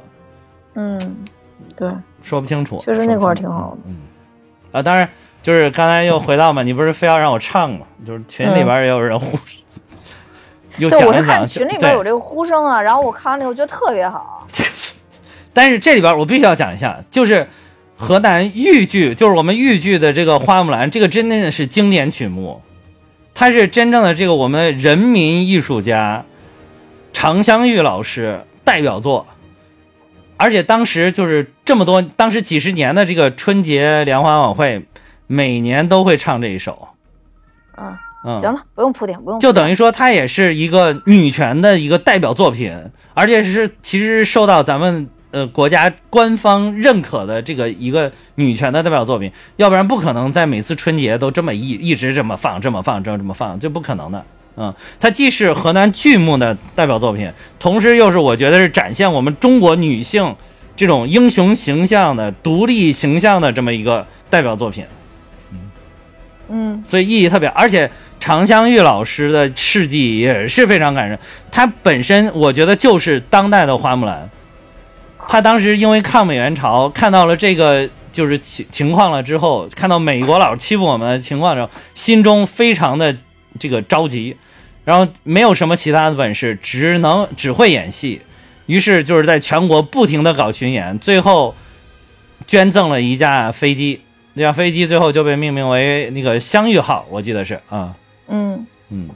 嗯，对，
说不清楚。
确实那块儿挺好的。
嗯，啊，当然就是刚才又回到嘛，[LAUGHS] 你不是非要让我唱嘛？就是群里边也有人呼，又讲
一讲。群里边有这个呼声啊，然后我看完了，我觉得特别好。[LAUGHS]
但是这里边我必须要讲一下，就是河南豫剧，就是我们豫剧的这个花木兰，这个真的是经典曲目。它是真正的这个我们人民艺术家，常香玉老师代表作，而且当时就是这么多，当时几十年的这个春节联欢晚会，每年都会唱这一首。
嗯嗯，行了，不用铺垫，不用。
就等于说，它也是一个女权的一个代表作品，而且是其实受到咱们。呃，国家官方认可的这个一个女权的代表作品，要不然不可能在每次春节都这么一一直这么放，这么放，这么这么放，就不可能的。嗯，它既是河南剧目的代表作品，同时又是我觉得是展现我们中国女性这种英雄形象的独立形象的这么一个代表作品。
嗯，
所以意义特别，而且常香玉老师的事迹也是非常感人。她本身我觉得就是当代的花木兰。他当时因为抗美援朝，看到了这个就是情情况了之后，看到美国佬欺负我们的情况之后，心中非常的这个着急，然后没有什么其他的本事，只能只会演戏，于是就是在全国不停的搞巡演，最后捐赠了一架飞机，那架飞机最后就被命名为那个相遇号，我记得是啊，嗯嗯。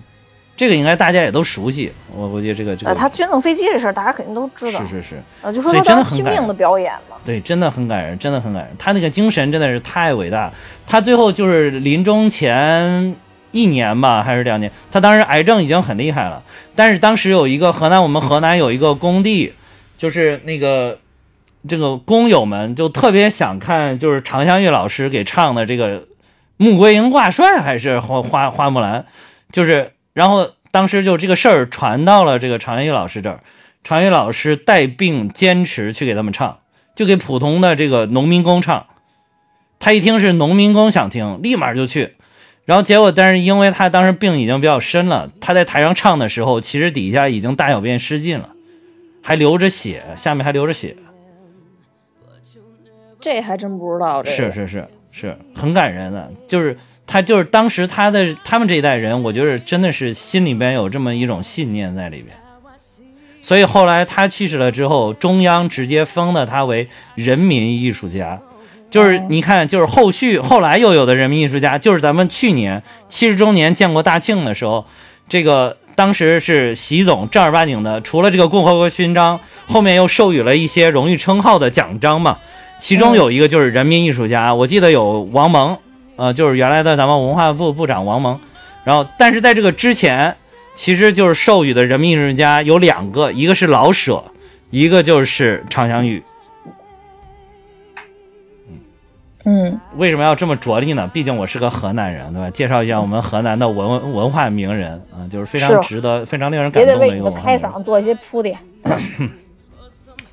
这个应该大家也都熟悉，我估计这个这个。
他捐赠飞机这事儿，大家肯定都知道。
是是是。
啊，就说他当拼命的表演了。
对，真的很感人，真的很感人。他那个精神真的是太伟大。他最后就是临终前一年吧，还是两年？他当时癌症已经很厉害了，但是当时有一个河南，我们河南有一个工地，就是那个这个工友们就特别想看，就是常香玉老师给唱的这个《穆桂英挂帅》还是花花花木兰，就是然后当时就这个事儿传到了这个常香玉老师这儿，常香玉老师带病坚持去给他们唱，就给普通的这个农民工唱。他一听是农民工想听，立马就去。然后结果，但是因为他当时病已经比较深了，他在台上唱的时候，其实底下已经大小便失禁了，还流着血，下面还流着血。
这还真不知道。这
是是是是很感人的，就是他就是当时他的他们这一代人，我觉得真的是心里边有这么一种信念在里边。所以后来他去世了之后，中央直接封了他为人民艺术家。就是你看，就是后续后来又有的人民艺术家，就是咱们去年七十周年建国大庆的时候，这个当时是习总正儿八经的，除了这个共和国勋章，后面又授予了一些荣誉称号的奖章嘛。其中有一个就是人民艺术家，我记得有王蒙，呃，就是原来的咱们文化部部长王蒙。然后，但是在这个之前，其实就是授予的人民艺术家有两个，一个是老舍，一个就是常香玉。
嗯，
为什么要这么着力呢？毕竟我是个河南人，对吧？介绍一下我们河南的文文化名人啊，就是非常值得、非常令人感动的一个
开嗓做一些铺垫。[LAUGHS]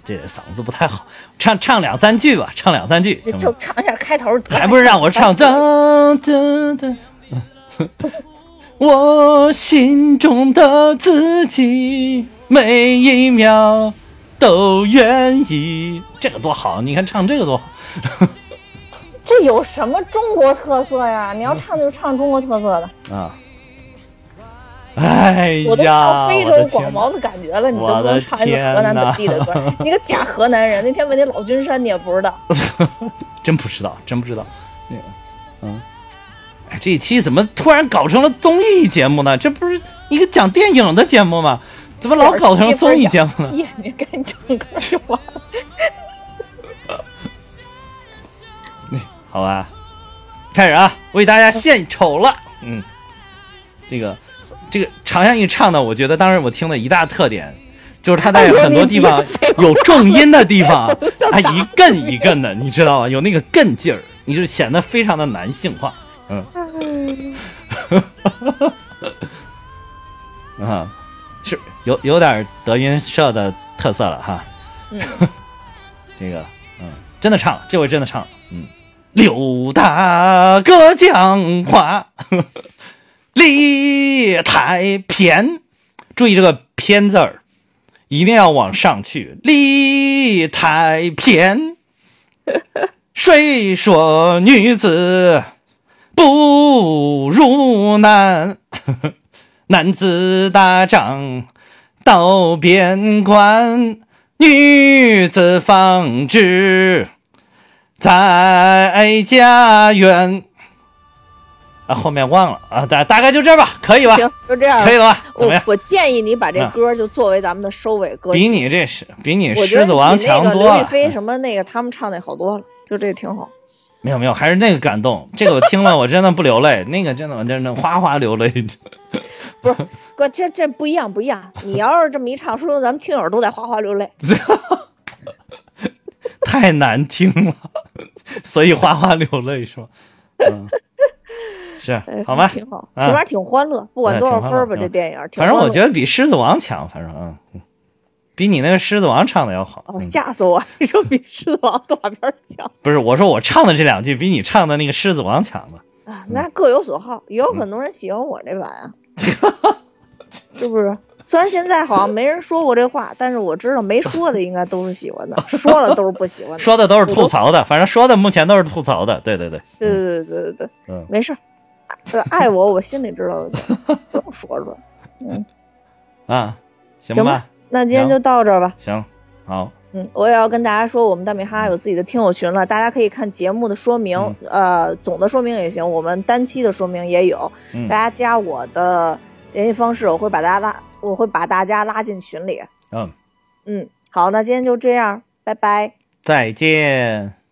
这嗓子不太好，唱唱两三句吧，唱两三句。
就唱一下开头。
还不是让我唱？噔噔噔。我心中的自己，每一秒都愿意。这个多好，你看唱这个多好。[LAUGHS]
这有什么中国特色呀？你要唱就唱中国特色的
啊！哎呀，
我都唱非洲广袤的感觉了，你都不能唱一个河南本地的歌？你个假河南人！那天问你老君山，你也不知道？[LAUGHS]
真不知道，真不知道。那个，嗯，哎，这一期怎么突然搞成了综艺节目呢？这不是一个讲电影的节目吗？怎么老搞成综艺节目呢？
你赶紧唱歌就完了。
好吧，开始啊，为大家献丑了。嗯，这个，这个常香玉唱的，我觉得当时我听的一大特点，就是他在很多地方 [LAUGHS] 有重音的地方，[LAUGHS] 他一更一更的，你知道吗？有那个更劲儿，你就显得非常的男性化。嗯，[LAUGHS] 啊，是有有点德云社的特色了哈。
嗯，
这个，嗯，真的唱，这回真的唱，嗯。刘大哥讲话，理太偏，注意这个“偏”字儿，一定要往上去。理太偏，[LAUGHS] 谁说女子不如男？[LAUGHS] 男子打仗到边关，女子纺织。在家园啊，后面忘了啊，大大概就这吧，可以吧？
行，就这样，
可以了吧？怎么样？
我建议你把这歌就作为咱们的收尾歌。
比你这是比你狮子王强多了。
刘亦菲什么那个他们唱的好多了，就这挺好。
没有没有，还是那个感动。这个我听了，我真的不流泪。那个真的，我真的哗哗流泪。[LAUGHS]
不是哥，这这不一样不一样。你要是这么一唱，说咱们听友都在哗哗流泪。[LAUGHS]
太难听了，所以哗哗流泪是吧？嗯，是，好吧，
挺好，起码挺欢乐，不管多少分吧，这电影。
反正我觉得比《狮子王》强，反正嗯，比你那个《狮子王》唱的要好。
哦，吓死我！[LAUGHS] 你说比《狮子王》多少边强？
不是，我说我唱的这两句比你唱的那个《狮子王》强吧？
啊，那各有所好，也有很多人喜欢我这版啊，[LAUGHS] 是不是？虽然现在好像没人说过这话，但是我知道没说的应该都是喜欢的，说了都是不喜欢的，[LAUGHS]
说的都是吐槽的。反正说的目前都是吐槽的，对对
对，对对对对对对，嗯，没事，爱我我心里知道就行，不用说出来。嗯，[LAUGHS]
啊，行吧，
那今天就到这儿吧。
行，好，
嗯，我也要跟大家说，我们大米哈有自己的听友群了，大家可以看节目的说明，呃，总的说明也行，我们单期的说明也有，大家加我的联系方式，我会把大家拉。我会把大家拉进群里。嗯嗯，好，那今天就这样，拜拜，
再见。